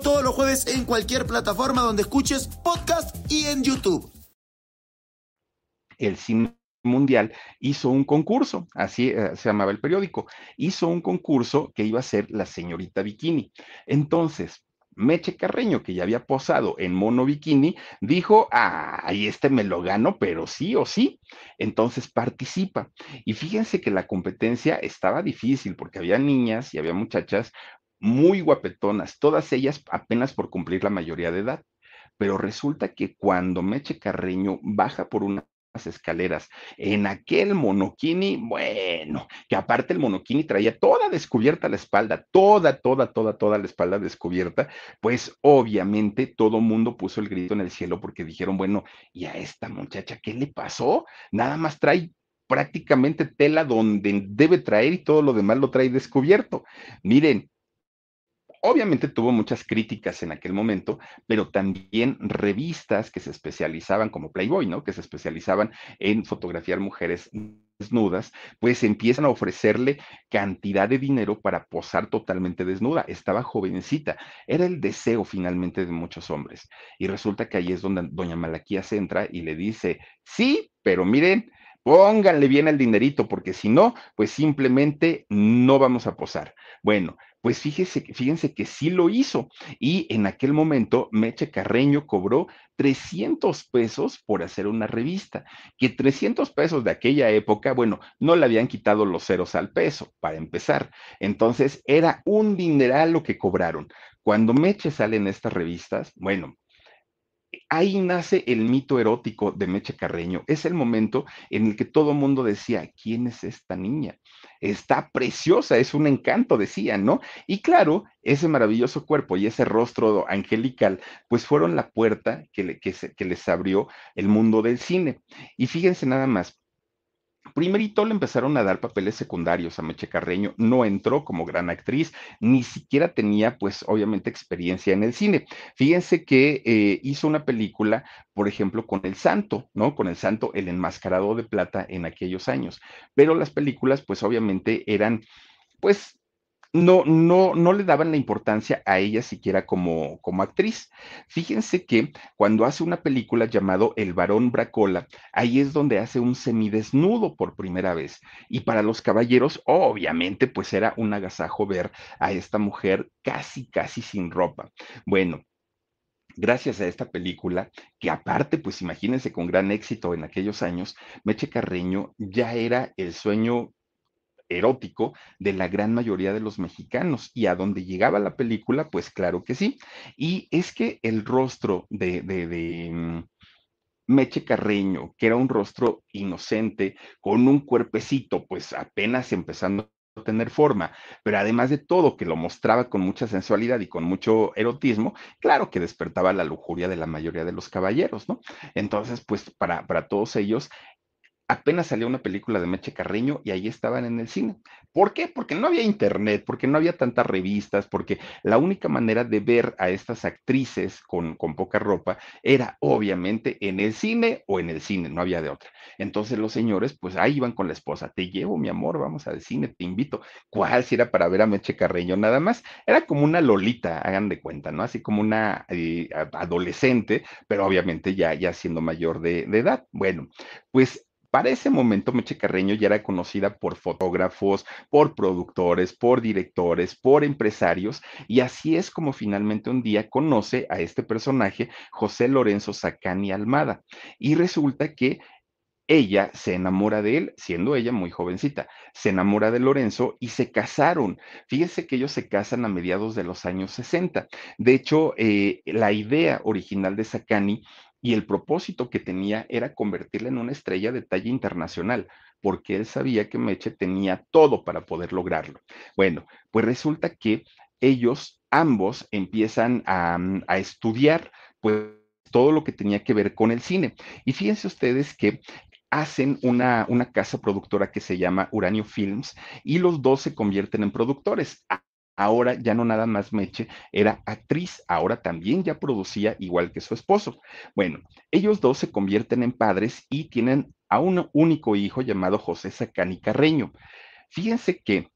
todos los jueves en cualquier plataforma donde escuches podcast y en YouTube. El cine mundial hizo un concurso, así eh, se llamaba el periódico, hizo un concurso que iba a ser la señorita bikini. Entonces, Meche Carreño, que ya había posado en mono bikini, dijo, ay, este me lo gano, pero sí o sí. Entonces participa. Y fíjense que la competencia estaba difícil porque había niñas y había muchachas muy guapetonas, todas ellas apenas por cumplir la mayoría de edad. Pero resulta que cuando Meche Carreño baja por una escaleras en aquel monoquini, bueno, que aparte el monoquini traía toda descubierta la espalda, toda, toda, toda, toda la espalda descubierta, pues obviamente todo mundo puso el grito en el cielo porque dijeron, bueno, ¿y a esta muchacha qué le pasó? Nada más trae prácticamente tela donde debe traer y todo lo demás lo trae descubierto. Miren, Obviamente tuvo muchas críticas en aquel momento, pero también revistas que se especializaban como Playboy, ¿no? Que se especializaban en fotografiar mujeres desnudas, pues empiezan a ofrecerle cantidad de dinero para posar totalmente desnuda. Estaba jovencita, era el deseo finalmente de muchos hombres. Y resulta que ahí es donde doña Malaquía se entra y le dice, sí, pero miren, pónganle bien el dinerito, porque si no, pues simplemente no vamos a posar. Bueno, pues fíjese, fíjense que sí lo hizo. Y en aquel momento, Meche Carreño cobró 300 pesos por hacer una revista, que 300 pesos de aquella época, bueno, no le habían quitado los ceros al peso, para empezar. Entonces, era un dineral lo que cobraron. Cuando Meche sale en estas revistas, bueno, ahí nace el mito erótico de Meche Carreño. Es el momento en el que todo mundo decía, ¿quién es esta niña? Está preciosa, es un encanto, decían, ¿no? Y claro, ese maravilloso cuerpo y ese rostro angelical, pues fueron la puerta que, que les abrió el mundo del cine. Y fíjense nada más, Primerito le empezaron a dar papeles secundarios a Meche Carreño, no entró como gran actriz, ni siquiera tenía, pues, obviamente, experiencia en el cine. Fíjense que eh, hizo una película, por ejemplo, con El Santo, ¿no? Con El Santo, el enmascarado de plata en aquellos años. Pero las películas, pues, obviamente, eran, pues, no, no, no le daban la importancia a ella siquiera como, como actriz. Fíjense que cuando hace una película llamado El varón Bracola, ahí es donde hace un semidesnudo por primera vez. Y para los caballeros, obviamente, pues era un agasajo ver a esta mujer casi, casi sin ropa. Bueno, gracias a esta película, que aparte, pues imagínense con gran éxito en aquellos años, Meche Carreño ya era el sueño erótico de la gran mayoría de los mexicanos. Y a donde llegaba la película, pues claro que sí. Y es que el rostro de, de, mm, Meche Carreño, que era un rostro inocente, con un cuerpecito, pues apenas empezando a tener forma, pero además de todo, que lo mostraba con mucha sensualidad y con mucho erotismo, claro que despertaba la lujuria de la mayoría de los caballeros, ¿no? Entonces, pues para, para todos ellos apenas salió una película de Meche Carreño y ahí estaban en el cine. ¿Por qué? Porque no había internet, porque no había tantas revistas, porque la única manera de ver a estas actrices con, con poca ropa era obviamente en el cine o en el cine, no había de otra. Entonces los señores, pues ahí iban con la esposa, te llevo mi amor, vamos al cine, te invito. ¿Cuál si era para ver a Meche Carreño nada más? Era como una lolita, hagan de cuenta, ¿no? Así como una eh, adolescente, pero obviamente ya, ya siendo mayor de, de edad. Bueno, pues para ese momento, Meche Carreño ya era conocida por fotógrafos, por productores, por directores, por empresarios, y así es como finalmente un día conoce a este personaje, José Lorenzo Sacani Almada. Y resulta que ella se enamora de él, siendo ella muy jovencita, se enamora de Lorenzo y se casaron. Fíjese que ellos se casan a mediados de los años 60. De hecho, eh, la idea original de Sacani y el propósito que tenía era convertirla en una estrella de talla internacional, porque él sabía que Meche tenía todo para poder lograrlo. Bueno, pues resulta que ellos ambos empiezan a, mm, estudiar, pues todo lo que tenía que ver con el cine. Y fíjense ustedes que hacen una, una, casa productora que se llama Uranio Films y los dos se convierten en productores. Ahora ya no nada más Meche era actriz, ahora también ya producía igual que su esposo. Bueno, ellos dos se convierten en padres y tienen a un único hijo llamado José Sacani Carreño. Fíjense que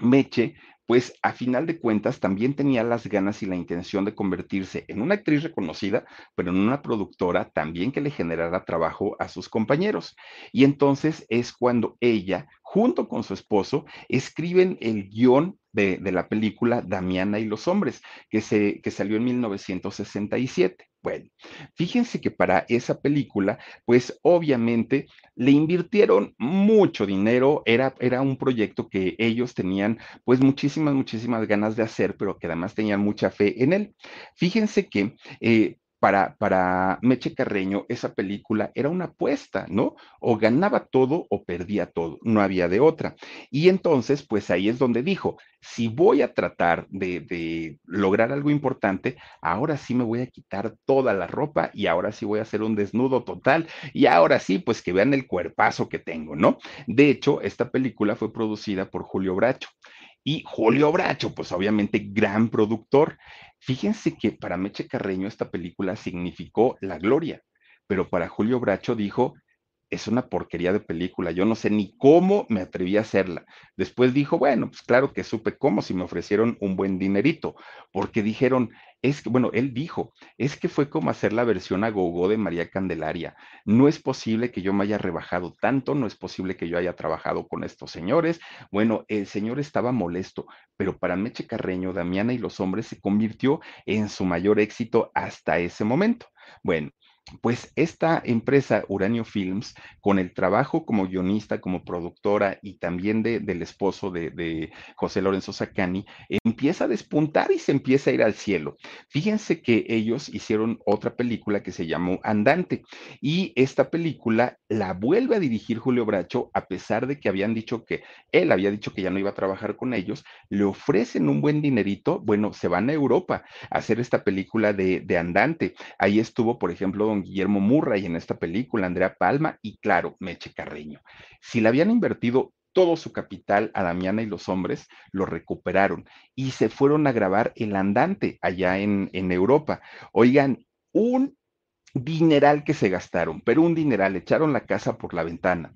Meche, pues a final de cuentas también tenía las ganas y la intención de convertirse en una actriz reconocida, pero en una productora también que le generara trabajo a sus compañeros. Y entonces es cuando ella, junto con su esposo, escriben el guion de, la película Damiana y los hombres, que, se, que salió en 1967. Bueno, fíjense que para esa película, pues obviamente le invirtieron mucho dinero, era, era un proyecto que ellos tenían pues muchísimas, muchísimas ganas de hacer, pero que además tenían mucha fe en él. Fíjense que eh, para, para Meche Carreño esa película era una apuesta, ¿no? O ganaba todo o perdía todo, no había de otra. Y entonces, pues ahí es donde dijo, si voy a tratar de, de, lograr algo importante, ahora sí me voy a quitar toda la ropa y ahora sí voy a hacer un desnudo total y ahora sí, pues que vean el cuerpazo que tengo, ¿no? De hecho, esta película fue producida por Julio Bracho. Y Julio Bracho, pues obviamente gran productor. Fíjense que para Meche Carreño esta película significó la gloria, pero para Julio Bracho dijo, es una porquería de película, yo no sé ni cómo me atreví a hacerla. Después dijo, bueno, pues claro que supe cómo si me ofrecieron un buen dinerito, porque dijeron, es que, bueno, él dijo, es que fue como hacer la versión a gogo de María Candelaria. No es posible que yo me haya rebajado tanto, no es posible que yo haya trabajado con estos señores. Bueno, el señor estaba molesto, pero para Meche Carreño, Damiana y los hombres se convirtió en su mayor éxito hasta ese momento. Bueno, pues esta empresa Uranio Films, con el trabajo como guionista, como productora y también del esposo de, José Lorenzo Sacani, empieza a despuntar y se empieza a ir al cielo. Fíjense que ellos hicieron otra película que se llamó Andante y esta película la vuelve a dirigir Julio Bracho a pesar de que habían dicho que él había dicho que ya no iba a trabajar con ellos, le ofrecen un buen dinerito, bueno, se van a Europa a hacer esta película de, de Andante. Ahí estuvo, por ejemplo, Guillermo Murray en esta película, Andrea Palma y claro, Meche Carreño. Si le habían invertido todo su capital a Damiana y los hombres, lo recuperaron y se fueron a grabar El Andante allá en, en Europa. Oigan, un dineral que se gastaron, pero un dineral, echaron la casa por la ventana.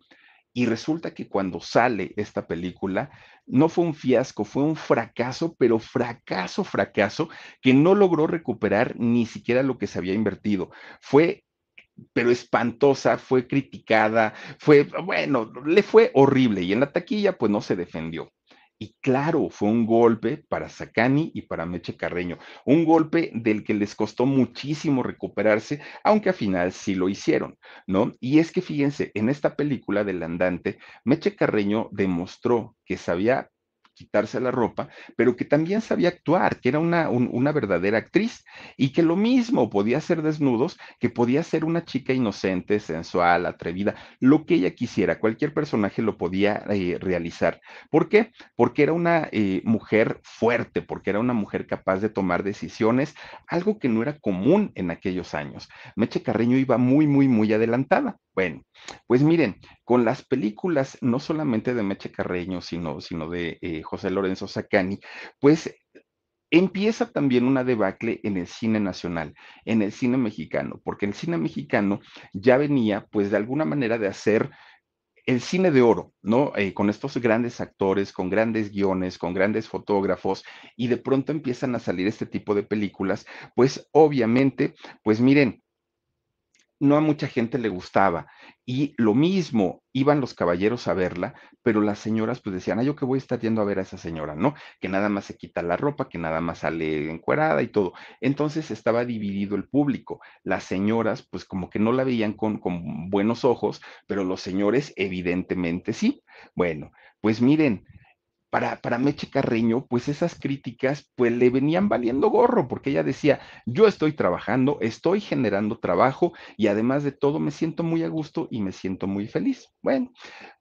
Y resulta que cuando sale esta película, no fue un fiasco, fue un fracaso, pero fracaso, fracaso, que no logró recuperar ni siquiera lo que se había invertido. Fue pero espantosa, fue criticada, fue, bueno, le fue horrible y en la taquilla pues no se defendió. Y claro, fue un golpe para Sacani y para Meche Carreño, un golpe del que les costó muchísimo recuperarse, aunque al final sí lo hicieron, ¿no? Y es que fíjense, en esta película del andante, Meche Carreño demostró que sabía quitarse la ropa, pero que también sabía actuar, que era una, una verdadera actriz y que lo mismo podía hacer desnudos, que podía ser una chica inocente, sensual, atrevida, lo que ella quisiera, cualquier personaje lo podía eh, realizar. ¿Por qué? Porque era una eh, mujer fuerte, porque era una mujer capaz de tomar decisiones, algo que no era común en aquellos años. Meche Carreño iba muy, muy, muy adelantada. Bueno, pues miren, con las películas no solamente de Meche Carreño, sino, sino de eh, José Lorenzo Sacani, pues empieza también una debacle en el cine nacional, en el cine mexicano, porque el cine mexicano ya venía, pues de alguna manera, de hacer el cine de oro, ¿no? Eh, con estos grandes actores, con grandes guiones, con grandes fotógrafos, y de pronto empiezan a salir este tipo de películas, pues obviamente, pues miren, no a mucha gente le gustaba. Y lo mismo, iban los caballeros a verla, pero las señoras pues decían, ah, yo que voy a estar yendo a ver a esa señora, ¿no? Que nada más se quita la ropa, que nada más sale encuerada y todo. Entonces estaba dividido el público. Las señoras pues como que no la veían con, con buenos ojos, pero los señores evidentemente sí. Bueno, pues miren, para, para Meche Carreño, pues esas críticas pues le venían valiendo gorro, porque ella decía, yo estoy trabajando, estoy generando trabajo y además de todo me siento muy a gusto y me siento muy feliz. Bueno,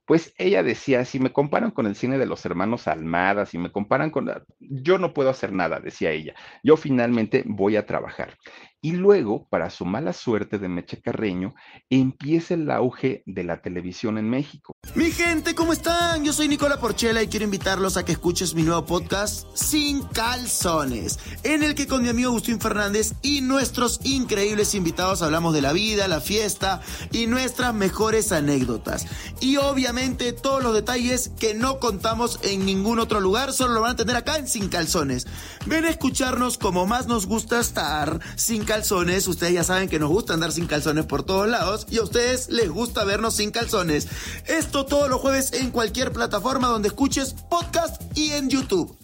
pues ella decía, si me comparan con el cine de los hermanos Almada, si me comparan con... Yo no puedo hacer nada, decía ella. Yo finalmente voy a trabajar. Y luego, para su mala suerte de Meche Carreño, empieza el auge de la televisión en México. Mi gente, ¿cómo están? Yo soy Nicola Porchela y quiero invitarlos a que escuches mi nuevo podcast Sin Calzones, en el que con mi amigo Agustín Fernández y nuestros increíbles invitados hablamos de la vida, la fiesta y nuestras mejores anécdotas. Y obviamente todos los detalles que no contamos en ningún otro lugar, solo lo van a tener acá en Sin Calzones. Ven a escucharnos como más nos gusta estar, sin calzones. Ustedes ya saben que nos gusta andar sin calzones por todos lados y a ustedes les gusta vernos sin calzones. Esto todos los jueves en cualquier plataforma donde escuches podcast y en YouTube.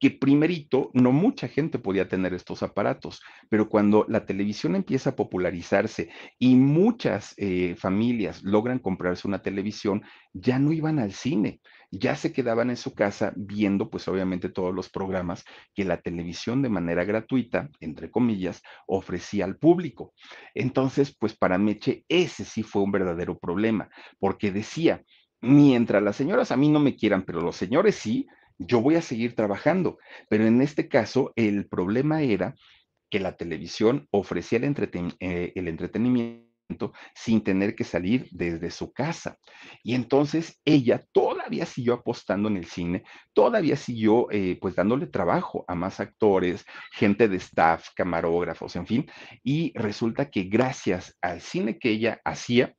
que primerito no mucha gente podía tener estos aparatos, pero cuando la televisión empieza a popularizarse y muchas eh, familias logran comprarse una televisión, ya no iban al cine, ya se quedaban en su casa viendo pues obviamente todos los programas que la televisión de manera gratuita, entre comillas, ofrecía al público. Entonces, pues para Meche ese sí fue un verdadero problema, porque decía, mientras las señoras a mí no me quieran, pero los señores sí, yo voy a seguir trabajando. Pero en este caso, el problema era que la televisión ofrecía el, eh, entretenimiento sin tener que salir desde su casa. Y entonces ella todavía siguió apostando en el cine, todavía siguió eh, pues dándole trabajo a más actores, gente de staff, camarógrafos, en fin. Y resulta que gracias al cine que ella hacía,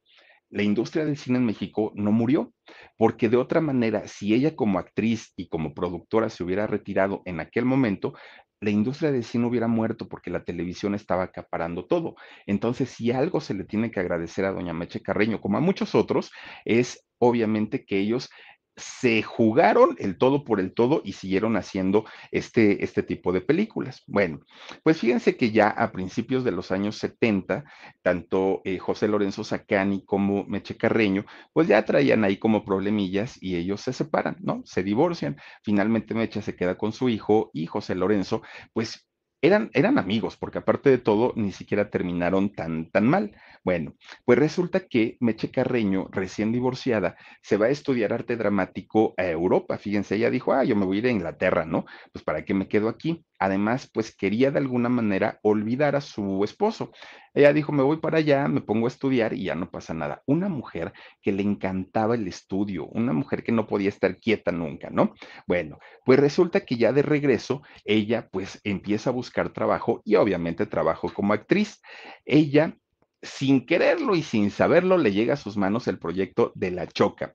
la industria del cine en México no murió, porque de otra manera, si ella como actriz y como productora se hubiera retirado en aquel momento, la industria del cine hubiera muerto porque la televisión estaba acaparando todo. Entonces, si algo se le tiene que agradecer a doña Meche Carreño, como a muchos otros, es obviamente que ellos se jugaron el todo por el todo y siguieron haciendo este, este tipo de películas. Bueno, pues fíjense que ya a principios de los años 70, tanto eh, José Lorenzo Sacani como Meche Carreño, pues ya traían ahí como problemillas y ellos se separan, ¿no? Se divorcian. Finalmente Meche se queda con su hijo y José Lorenzo, pues eran, eran amigos, porque aparte de todo, ni siquiera terminaron tan, tan mal. Bueno, pues resulta que Meche Carreño, recién divorciada, se va a estudiar arte dramático a Europa. Fíjense, ella dijo, ah, yo me voy a ir a Inglaterra, ¿no? Pues para qué me quedo aquí. Además, pues quería de alguna manera olvidar a su esposo. Ella dijo, me voy para allá, me pongo a estudiar y ya no pasa nada. Una mujer que le encantaba el estudio, una mujer que no podía estar quieta nunca, ¿no? Bueno, pues resulta que ya de regreso, ella pues empieza a buscar trabajo y obviamente trabajo como actriz. Ella sin quererlo y sin saberlo, le llega a sus manos el proyecto de La Choca,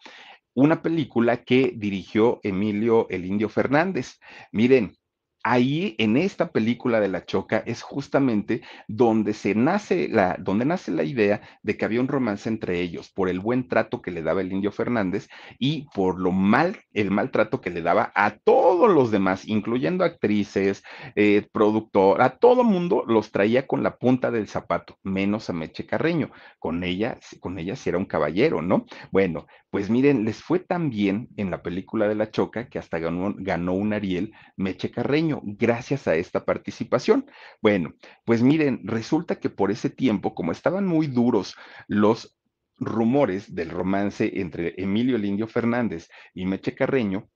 una película que dirigió Emilio el Indio Fernández. Miren, ahí en esta película de La Choca es justamente donde se nace la, donde nace la idea de que había un romance entre ellos por el buen trato que le daba el Indio Fernández y por lo mal, el mal trato que le daba a todos los demás, incluyendo actrices, eh, productor, a todo mundo los traía con la punta del zapato, menos a Meche Carreño. Con ella, con ella sí era un caballero, ¿no? Bueno, pues miren, les fue tan bien en la película de La Choca que hasta ganó, un Ariel Meche Carreño gracias a esta participación. Bueno, pues miren, resulta que por ese tiempo, como estaban muy duros los rumores del romance entre Emilio Lindio Fernández y Meche Carreño,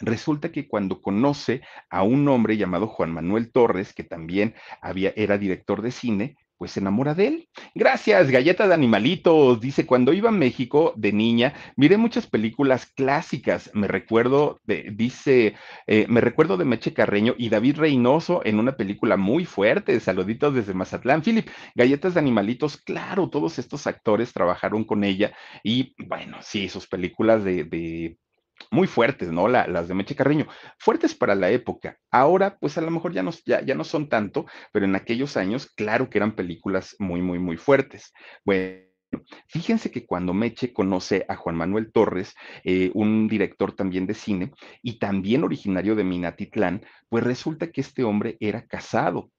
Resulta que cuando conoce a un hombre llamado Juan Manuel Torres, que también había, era director de cine, pues se enamora de él. Gracias, galleta de animalitos. Dice, cuando iba a México de niña, miré muchas películas clásicas. Me recuerdo de, dice, eh, me recuerdo de Meche Carreño y David Reynoso en una película muy fuerte. Saluditos desde Mazatlán. Philip, galletas de animalitos, claro, todos estos actores trabajaron con ella y bueno, sí, sus películas de, de muy fuertes, ¿no? las de Meche Carreño, fuertes para la época. Ahora, pues a lo mejor ya no, ya, no son tanto, pero en aquellos años, claro que eran películas muy, muy, muy fuertes. Bueno. Fíjense que cuando Meche conoce a Juan Manuel Torres, eh, un director también de cine y también originario de Minatitlán, pues resulta que este hombre era casado.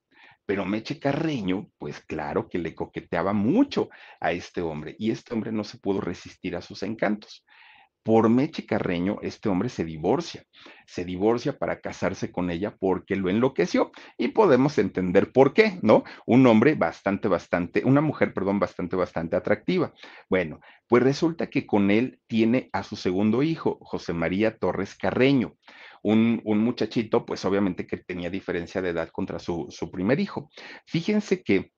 Pero Meche Carreño, pues claro que le coqueteaba mucho a este hombre y este hombre no se pudo resistir a sus encantos. Por Meche Carreño, este hombre se divorcia, se divorcia para casarse con ella porque lo enloqueció y podemos entender por qué, ¿no? Un hombre bastante, bastante, una mujer, perdón, bastante, bastante atractiva. Bueno, pues resulta que con él tiene a su segundo hijo, José María Torres Carreño, un, muchachito, pues obviamente que tenía diferencia de edad contra su, su primer hijo. Fíjense que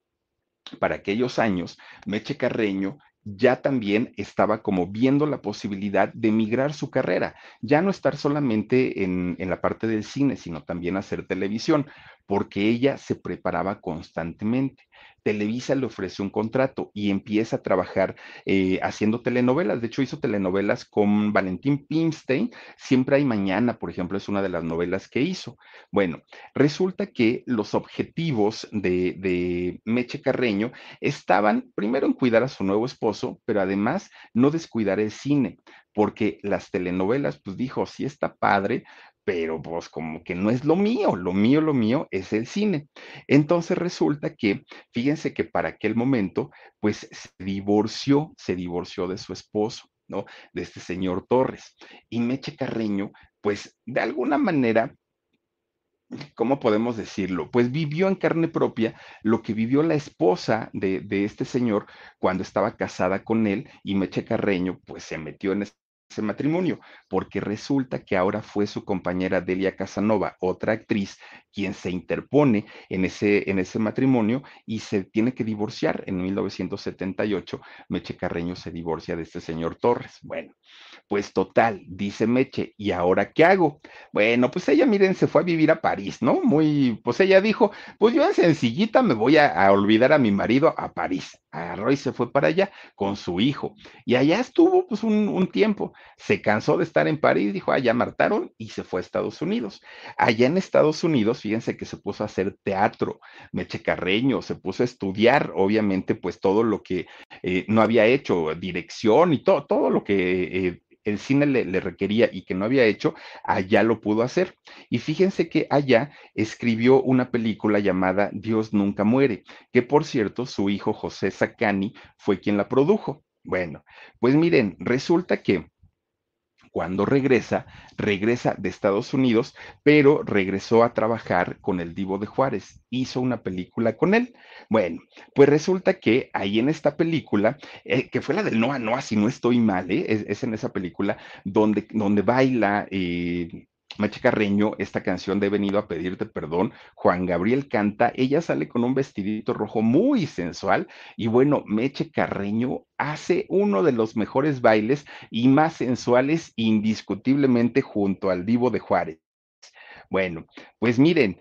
para aquellos años, Meche Carreño ya también estaba como viendo la posibilidad de migrar su carrera, ya no estar solamente en, en, la parte del cine, sino también hacer televisión, porque ella se preparaba constantemente. Televisa le ofrece un contrato y empieza a trabajar eh, haciendo telenovelas. De hecho, hizo telenovelas con Valentín Pimstein. Siempre hay mañana, por ejemplo, es una de las novelas que hizo. Bueno, resulta que los objetivos de, de Meche Carreño estaban primero en cuidar a su nuevo esposo, pero además no descuidar el cine porque las telenovelas, pues dijo, sí está padre, pero pues como que no es lo mío, lo mío, lo mío es el cine. Entonces resulta que, fíjense que para aquel momento, pues se divorció, se divorció de su esposo, ¿no? De este señor Torres. Y Meche Carreño, pues de alguna manera ¿cómo podemos decirlo? Pues vivió en carne propia lo que vivió la esposa de, de, este señor cuando estaba casada con él y Meche Carreño, pues se metió en ese matrimonio, porque resulta que ahora fue su compañera Delia Casanova, otra actriz, quien se interpone en ese, en ese matrimonio y se tiene que divorciar. En 1978, Meche Carreño se divorcia de este señor Torres. Bueno, pues total, dice Meche, ¿y ahora qué hago? Bueno, pues ella, miren, se fue a vivir a París, ¿no? Muy, pues ella dijo, pues yo en sencillita me voy a olvidar a mi marido a París. Agarró y se fue para allá con su hijo. Y allá estuvo pues un, tiempo. Se cansó de estar en París, dijo, allá martaron y se fue a Estados Unidos. Allá en Estados Unidos, fíjense que se puso a hacer teatro, Meche Carreño, se puso a estudiar, obviamente, pues todo lo que eh, no había hecho, dirección y todo, todo lo que eh, el cine le, le, requería y que no había hecho, allá lo pudo hacer. Y fíjense que allá escribió una película llamada Dios nunca muere, que por cierto, su hijo José Sacani fue quien la produjo. Bueno, pues miren, resulta que cuando regresa, regresa de Estados Unidos, pero regresó a trabajar con el Divo de Juárez, hizo una película con él. Bueno, pues resulta que ahí en esta película, eh, que fue la del Noa Noa, si no estoy mal, ¿eh? es, en esa película donde, donde baila... Eh, Meche Carreño, esta canción de He venido a pedirte perdón, Juan Gabriel canta, ella sale con un vestidito rojo muy sensual y bueno, Meche Carreño hace uno de los mejores bailes y más sensuales indiscutiblemente junto al divo de Juárez. Bueno, pues miren,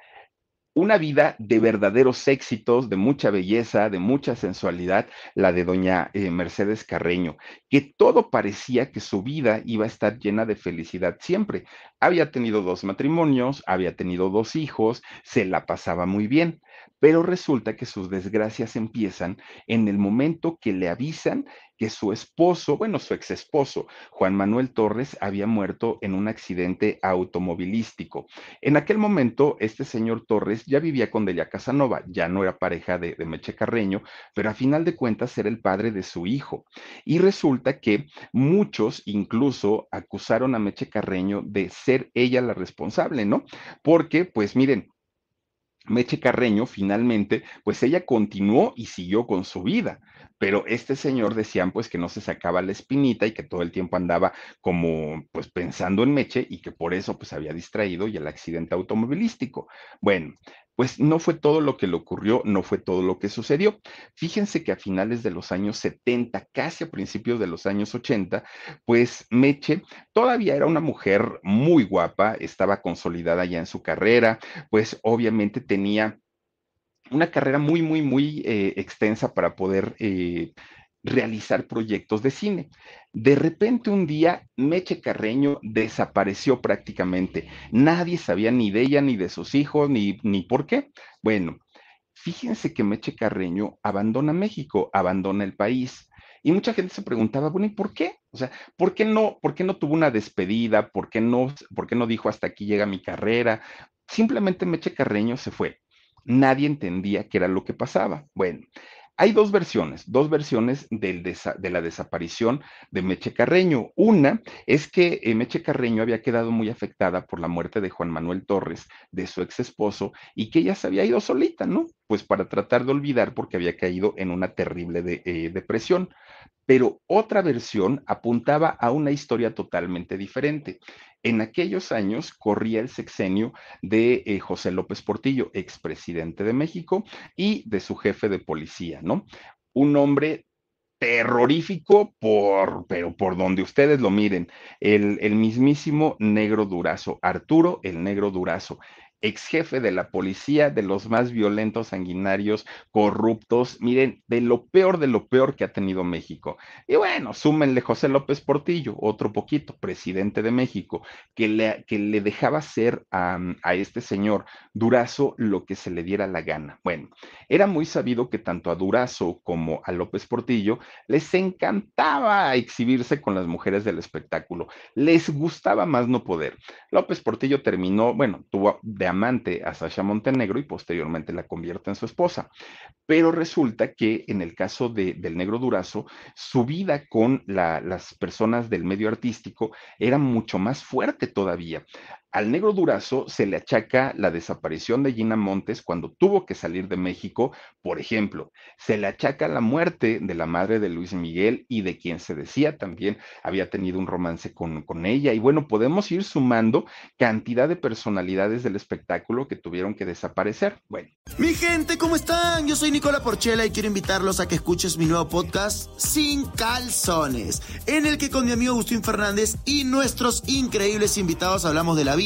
una vida de verdaderos éxitos, de mucha belleza, de mucha sensualidad, la de doña eh, Mercedes Carreño, que todo parecía que su vida iba a estar llena de felicidad siempre. Había tenido dos matrimonios, había tenido dos hijos, se la pasaba muy bien, pero resulta que sus desgracias empiezan en el momento que le avisan que su esposo, bueno, su ex esposo, Juan Manuel Torres, había muerto en un accidente automovilístico. En aquel momento, este señor Torres ya vivía con Delia Casanova, ya no era pareja de, de Meche Carreño, pero a final de cuentas era el padre de su hijo. Y resulta que muchos incluso acusaron a Meche Carreño de ser ella la responsable, ¿no? Porque, pues miren, Meche Carreño finalmente, pues ella continuó y siguió con su vida, pero este señor decían pues que no se sacaba la espinita y que todo el tiempo andaba como pues pensando en Meche y que por eso pues había distraído y el accidente automovilístico. Bueno, pues no fue todo lo que le ocurrió, no fue todo lo que sucedió. Fíjense que a finales de los años 70, casi a principios de los años 80, pues Meche todavía era una mujer muy guapa, estaba consolidada ya en su carrera, pues obviamente tenía una carrera muy, muy, muy eh, extensa para poder eh, realizar proyectos de cine. De repente un día, Meche Carreño desapareció prácticamente. Nadie sabía ni de ella, ni de sus hijos, ni, ni por qué. Bueno, fíjense que Meche Carreño abandona México, abandona el país. Y mucha gente se preguntaba, bueno, ¿y por qué? O sea, ¿por qué no, por qué no tuvo una despedida? ¿Por qué no, por qué no dijo hasta aquí llega mi carrera? Simplemente Meche Carreño se fue. Nadie entendía qué era lo que pasaba. Bueno, hay dos versiones, dos versiones de la desaparición de Meche Carreño. Una es que eh, Meche Carreño había quedado muy afectada por la muerte de Juan Manuel Torres, de su ex esposo, y que ella se había ido solita, ¿no? Pues para tratar de olvidar porque había caído en una terrible eh, depresión pero otra versión apuntaba a una historia totalmente diferente. En aquellos años corría el sexenio de eh, José López Portillo, expresidente de México, y de su jefe de policía, ¿no? Un hombre terrorífico por, pero por donde ustedes lo miren, el mismísimo negro durazo, Arturo el negro durazo. Ex jefe de la policía, de los más violentos, sanguinarios, corruptos, miren, de lo peor de lo peor que ha tenido México. Y bueno, súmenle José López Portillo, otro poquito, presidente de México, que le, que le dejaba hacer a, a este señor Durazo lo que se le diera la gana. Bueno, era muy sabido que tanto a Durazo como a López Portillo les encantaba exhibirse con las mujeres del espectáculo, les gustaba más no poder. López Portillo terminó, bueno, tuvo de amante a Sasha Montenegro y posteriormente la convierte en su esposa. Pero resulta que en el caso de, del negro Durazo, su vida con la, las personas del medio artístico era mucho más fuerte todavía. Al negro Durazo se le achaca la desaparición de Gina Montes cuando tuvo que salir de México, por ejemplo. Se le achaca la muerte de la madre de Luis Miguel y de quien se decía también había tenido un romance con, con ella. Y bueno, podemos ir sumando cantidad de personalidades del espectáculo que tuvieron que desaparecer. Bueno. Mi gente, ¿cómo están? Yo soy Nicola Porchela y quiero invitarlos a que escuches mi nuevo podcast Sin Calzones, en el que con mi amigo Agustín Fernández y nuestros increíbles invitados hablamos de la vida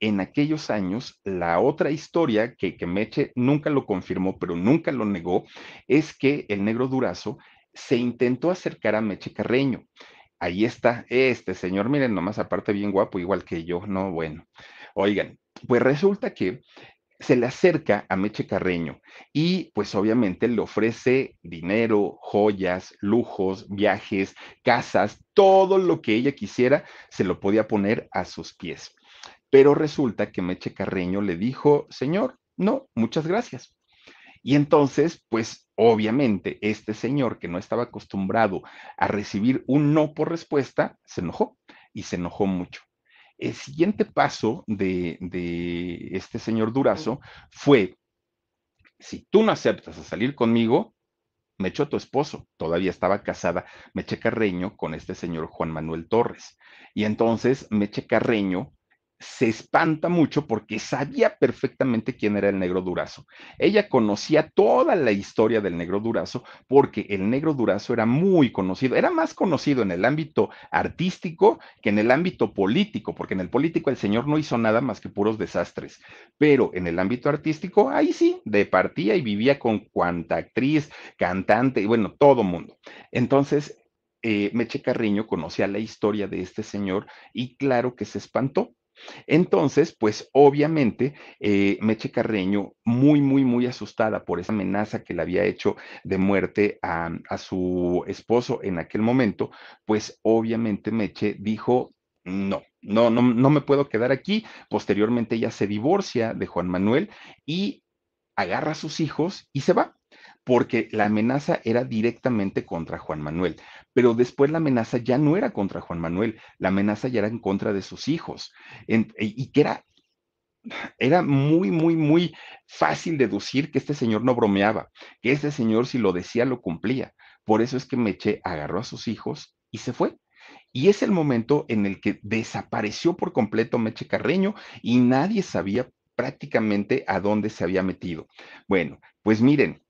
en aquellos años, la otra historia que, Meche nunca lo confirmó, pero nunca lo negó, es que el negro Durazo se intentó acercar a Meche Carreño. Ahí está este señor, miren, nomás aparte bien guapo, igual que yo, no, bueno. Oigan, pues resulta que se le acerca a Meche Carreño y pues obviamente le ofrece dinero, joyas, lujos, viajes, casas, todo lo que ella quisiera, se lo podía poner a sus pies. Pero resulta que Meche Carreño le dijo, señor, no, muchas gracias. Y entonces, pues obviamente, este señor que no estaba acostumbrado a recibir un no por respuesta, se enojó y se enojó mucho. El siguiente paso de, este señor Durazo fue, si tú no aceptas a salir conmigo, me echó tu esposo, todavía estaba casada Meche Carreño con este señor Juan Manuel Torres. Y entonces Meche Carreño se espanta mucho porque sabía perfectamente quién era el negro durazo. Ella conocía toda la historia del negro durazo porque el negro durazo era muy conocido, era más conocido en el ámbito artístico que en el ámbito político, porque en el político el señor no hizo nada más que puros desastres, pero en el ámbito artístico, ahí sí, de partía y vivía con cuanta actriz, cantante, y bueno, todo mundo. Entonces, eh, Meche Carriño conocía la historia de este señor y claro que se espantó entonces, pues obviamente, eh, Meche Carreño, muy, muy, muy asustada por esa amenaza que le había hecho de muerte a, a su esposo en aquel momento, pues obviamente Meche dijo, no, no, no, no me puedo quedar aquí. Posteriormente ella se divorcia de Juan Manuel y agarra a sus hijos y se va porque la amenaza era directamente contra Juan Manuel, pero después la amenaza ya no era contra Juan Manuel, la amenaza ya era en contra de sus hijos, y que era, era muy, muy, muy fácil deducir que este señor no bromeaba, que este señor si lo decía lo cumplía. Por eso es que Meche agarró a sus hijos y se fue. Y es el momento en el que desapareció por completo Meche Carreño y nadie sabía prácticamente a dónde se había metido. Bueno, pues miren,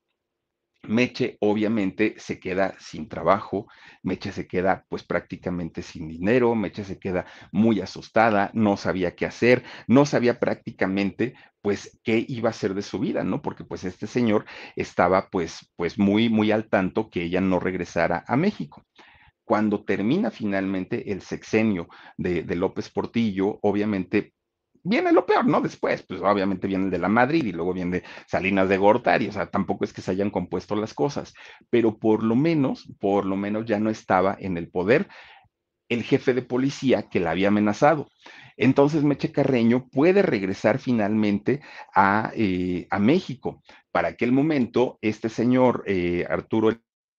Meche obviamente se queda sin trabajo, Meche se queda pues prácticamente sin dinero, Meche se queda muy asustada, no sabía qué hacer, no sabía prácticamente pues qué iba a hacer de su vida, ¿no? Porque pues este señor estaba pues pues muy muy al tanto que ella no regresara a México. Cuando termina finalmente el sexenio de, de López Portillo, obviamente viene lo peor, ¿no? Después, pues obviamente viene el de la Madrid y luego viene Salinas de Gortari, o sea, tampoco es que se hayan compuesto las cosas, pero por lo menos, por lo menos ya no estaba en el poder el jefe de policía que la había amenazado. Entonces Meche Carreño puede regresar finalmente a, eh, a México. Para aquel momento, este señor eh, Arturo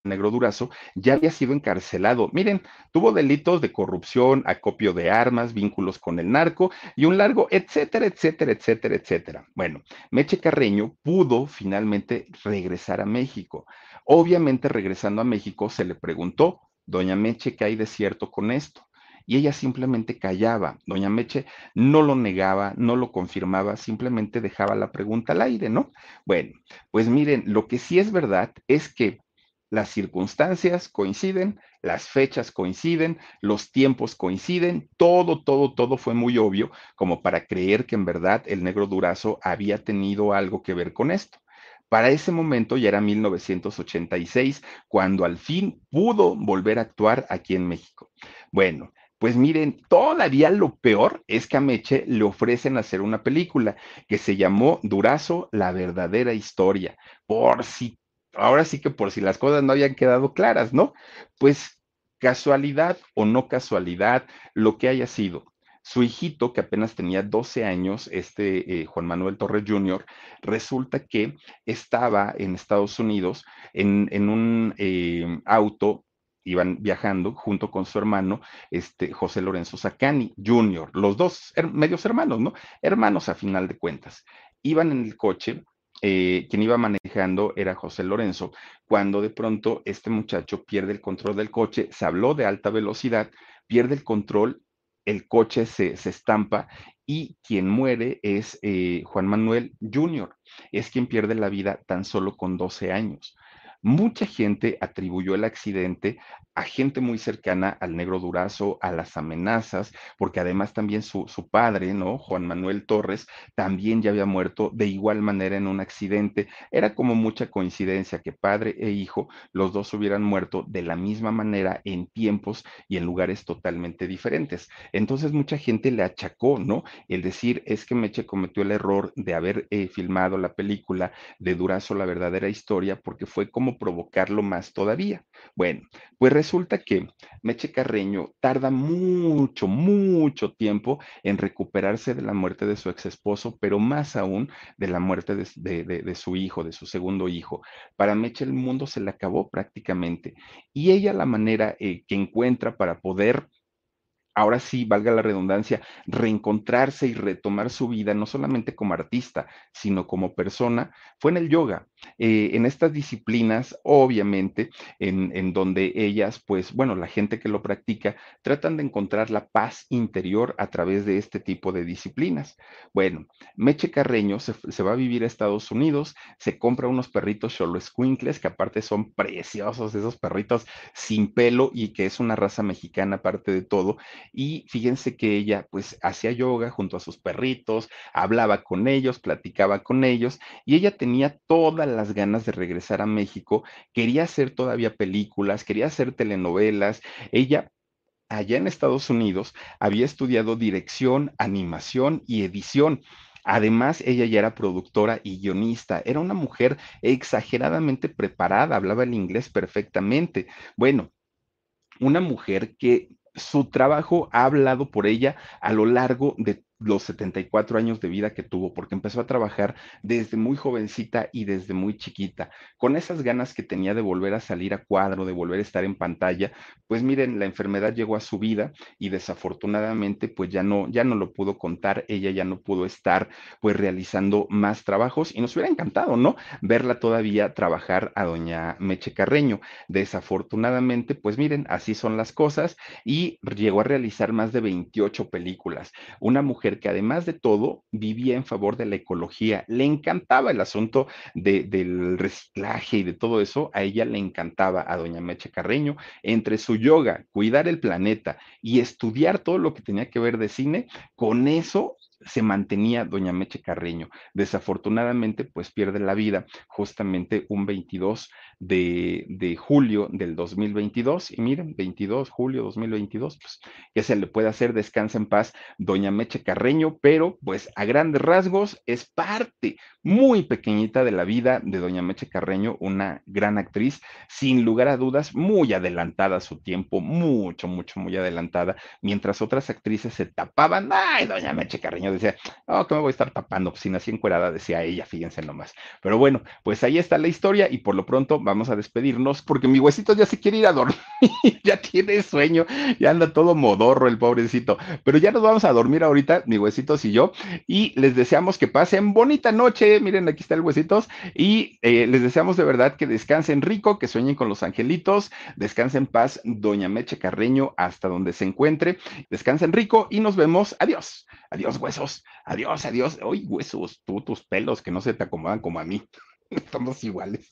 Negro Durazo ya había sido encarcelado. Miren, tuvo delitos de corrupción, acopio de armas, vínculos con el narco y un largo, etcétera, etcétera, etcétera, etcétera. Bueno, Meche Carreño pudo finalmente regresar a México. Obviamente, regresando a México, se le preguntó, doña Meche, ¿qué hay de cierto con esto? y ella simplemente callaba. Doña Meche no lo negaba, no lo confirmaba, simplemente dejaba la pregunta al aire, ¿no? Bueno, pues miren, lo que sí es verdad es que las circunstancias coinciden, las fechas coinciden, los tiempos coinciden, todo, todo, todo fue muy obvio como para creer que en verdad el negro Durazo había tenido algo que ver con esto. Para ese momento ya era 1986, cuando al fin pudo volver a actuar aquí en México. Bueno, pues miren, todavía lo peor es que a Meche le ofrecen hacer una película que se llamó Durazo, la verdadera historia. Por si, ahora sí que por si las cosas no habían quedado claras, ¿no? Pues casualidad o no casualidad, lo que haya sido. Su hijito, que apenas tenía 12 años, este eh, Juan Manuel Torres Jr., resulta que estaba en Estados Unidos en, un eh, auto iban viajando junto con su hermano, este, José Lorenzo Sacani Jr., los dos medios hermanos, ¿no? Hermanos a final de cuentas. Iban en el coche, eh, quien iba manejando era José Lorenzo, cuando de pronto este muchacho pierde el control del coche, se habló de alta velocidad, pierde el control, el coche se, estampa y quien muere es eh, Juan Manuel Jr., es quien pierde la vida tan solo con 12 años. Mucha gente atribuyó el accidente a gente muy cercana al negro Durazo, a las amenazas, porque además también su, su, padre, ¿no? Juan Manuel Torres, también ya había muerto de igual manera en un accidente. Era como mucha coincidencia que padre e hijo, los dos hubieran muerto de la misma manera en tiempos y en lugares totalmente diferentes. Entonces mucha gente le achacó, ¿no? El decir, es que Meche cometió el error de haber eh, filmado la película de Durazo, la verdadera historia, porque fue como provocarlo más todavía. Bueno, pues resulta que Meche Carreño tarda mucho, mucho tiempo en recuperarse de la muerte de su ex esposo, pero más aún de la muerte de, su hijo, de su segundo hijo. Para Meche el mundo se le acabó prácticamente. Y ella la manera eh, que encuentra para poder ahora sí, valga la redundancia, reencontrarse y retomar su vida, no solamente como artista, sino como persona, fue en el yoga. Eh, en estas disciplinas, obviamente, en, donde ellas, pues, bueno, la gente que lo practica, tratan de encontrar la paz interior a través de este tipo de disciplinas. Bueno, Meche Carreño se, va a vivir a Estados Unidos, se compra unos perritos Cholo Squinkles, que aparte son preciosos, esos perritos sin pelo y que es una raza mexicana aparte de todo, y fíjense que ella pues hacía yoga junto a sus perritos, hablaba con ellos, platicaba con ellos y ella tenía las ganas de regresar a México, quería hacer todavía películas, quería hacer telenovelas, ella allá en Estados Unidos había estudiado dirección, animación y edición. Además, ella ya era productora y guionista. Era una mujer exageradamente preparada, hablaba el inglés perfectamente. Bueno, una mujer que su trabajo ha hablado por ella a lo largo de los 74 años de vida que tuvo, porque empezó a trabajar desde muy jovencita y desde muy chiquita, con esas ganas que tenía de volver a salir a cuadro, de volver a estar en pantalla, pues miren, la enfermedad llegó a su vida y desafortunadamente pues ya no, ya no lo pudo contar, ella ya no pudo estar pues realizando más trabajos y nos hubiera encantado, ¿no? Verla todavía trabajar a doña Meche Carreño. Desafortunadamente, pues miren, así son las cosas y llegó a realizar más de 28 películas. Una mujer que además de todo vivía en favor de la ecología, le encantaba el asunto del reciclaje y de todo eso, a ella le encantaba, a doña Meche Carreño, entre su yoga, cuidar el planeta y estudiar todo lo que tenía que ver de cine, con eso se mantenía doña Meche Carreño. Desafortunadamente, pues pierde la vida justamente un 22 de, julio del 2022. Y miren, 22, julio 2022, pues, ¿qué se le puede hacer? Descansa en paz, doña Meche Carreño, pero pues a grandes rasgos es parte muy pequeñita de la vida de doña Meche Carreño, una gran actriz, sin lugar a dudas, muy adelantada a su tiempo, mucho, mucho, muy adelantada, mientras otras actrices se tapaban, ay, doña Meche Carreño decía, oh, que me voy a estar tapando, pues si nací encuerada, decía ella, fíjense nomás. Pero bueno, pues ahí está la historia y por lo pronto vamos a despedirnos porque mi huesito ya se quiere ir a dormir, [laughs] ya tiene sueño, ya anda todo modorro el pobrecito. Pero ya nos vamos a dormir ahorita, mi huesitos y yo, y les deseamos que pasen bonita noche. Miren, aquí está el huesitos y eh, les deseamos de verdad que descansen rico, que sueñen con los angelitos, descansen paz, doña Meche Carreño, hasta donde se encuentre. Descansen rico y nos vemos. Adiós. Adiós, Adiós, adiós. Uy, huesos, tú, tus pelos que no se te acomodan como a mí. [laughs] Estamos iguales.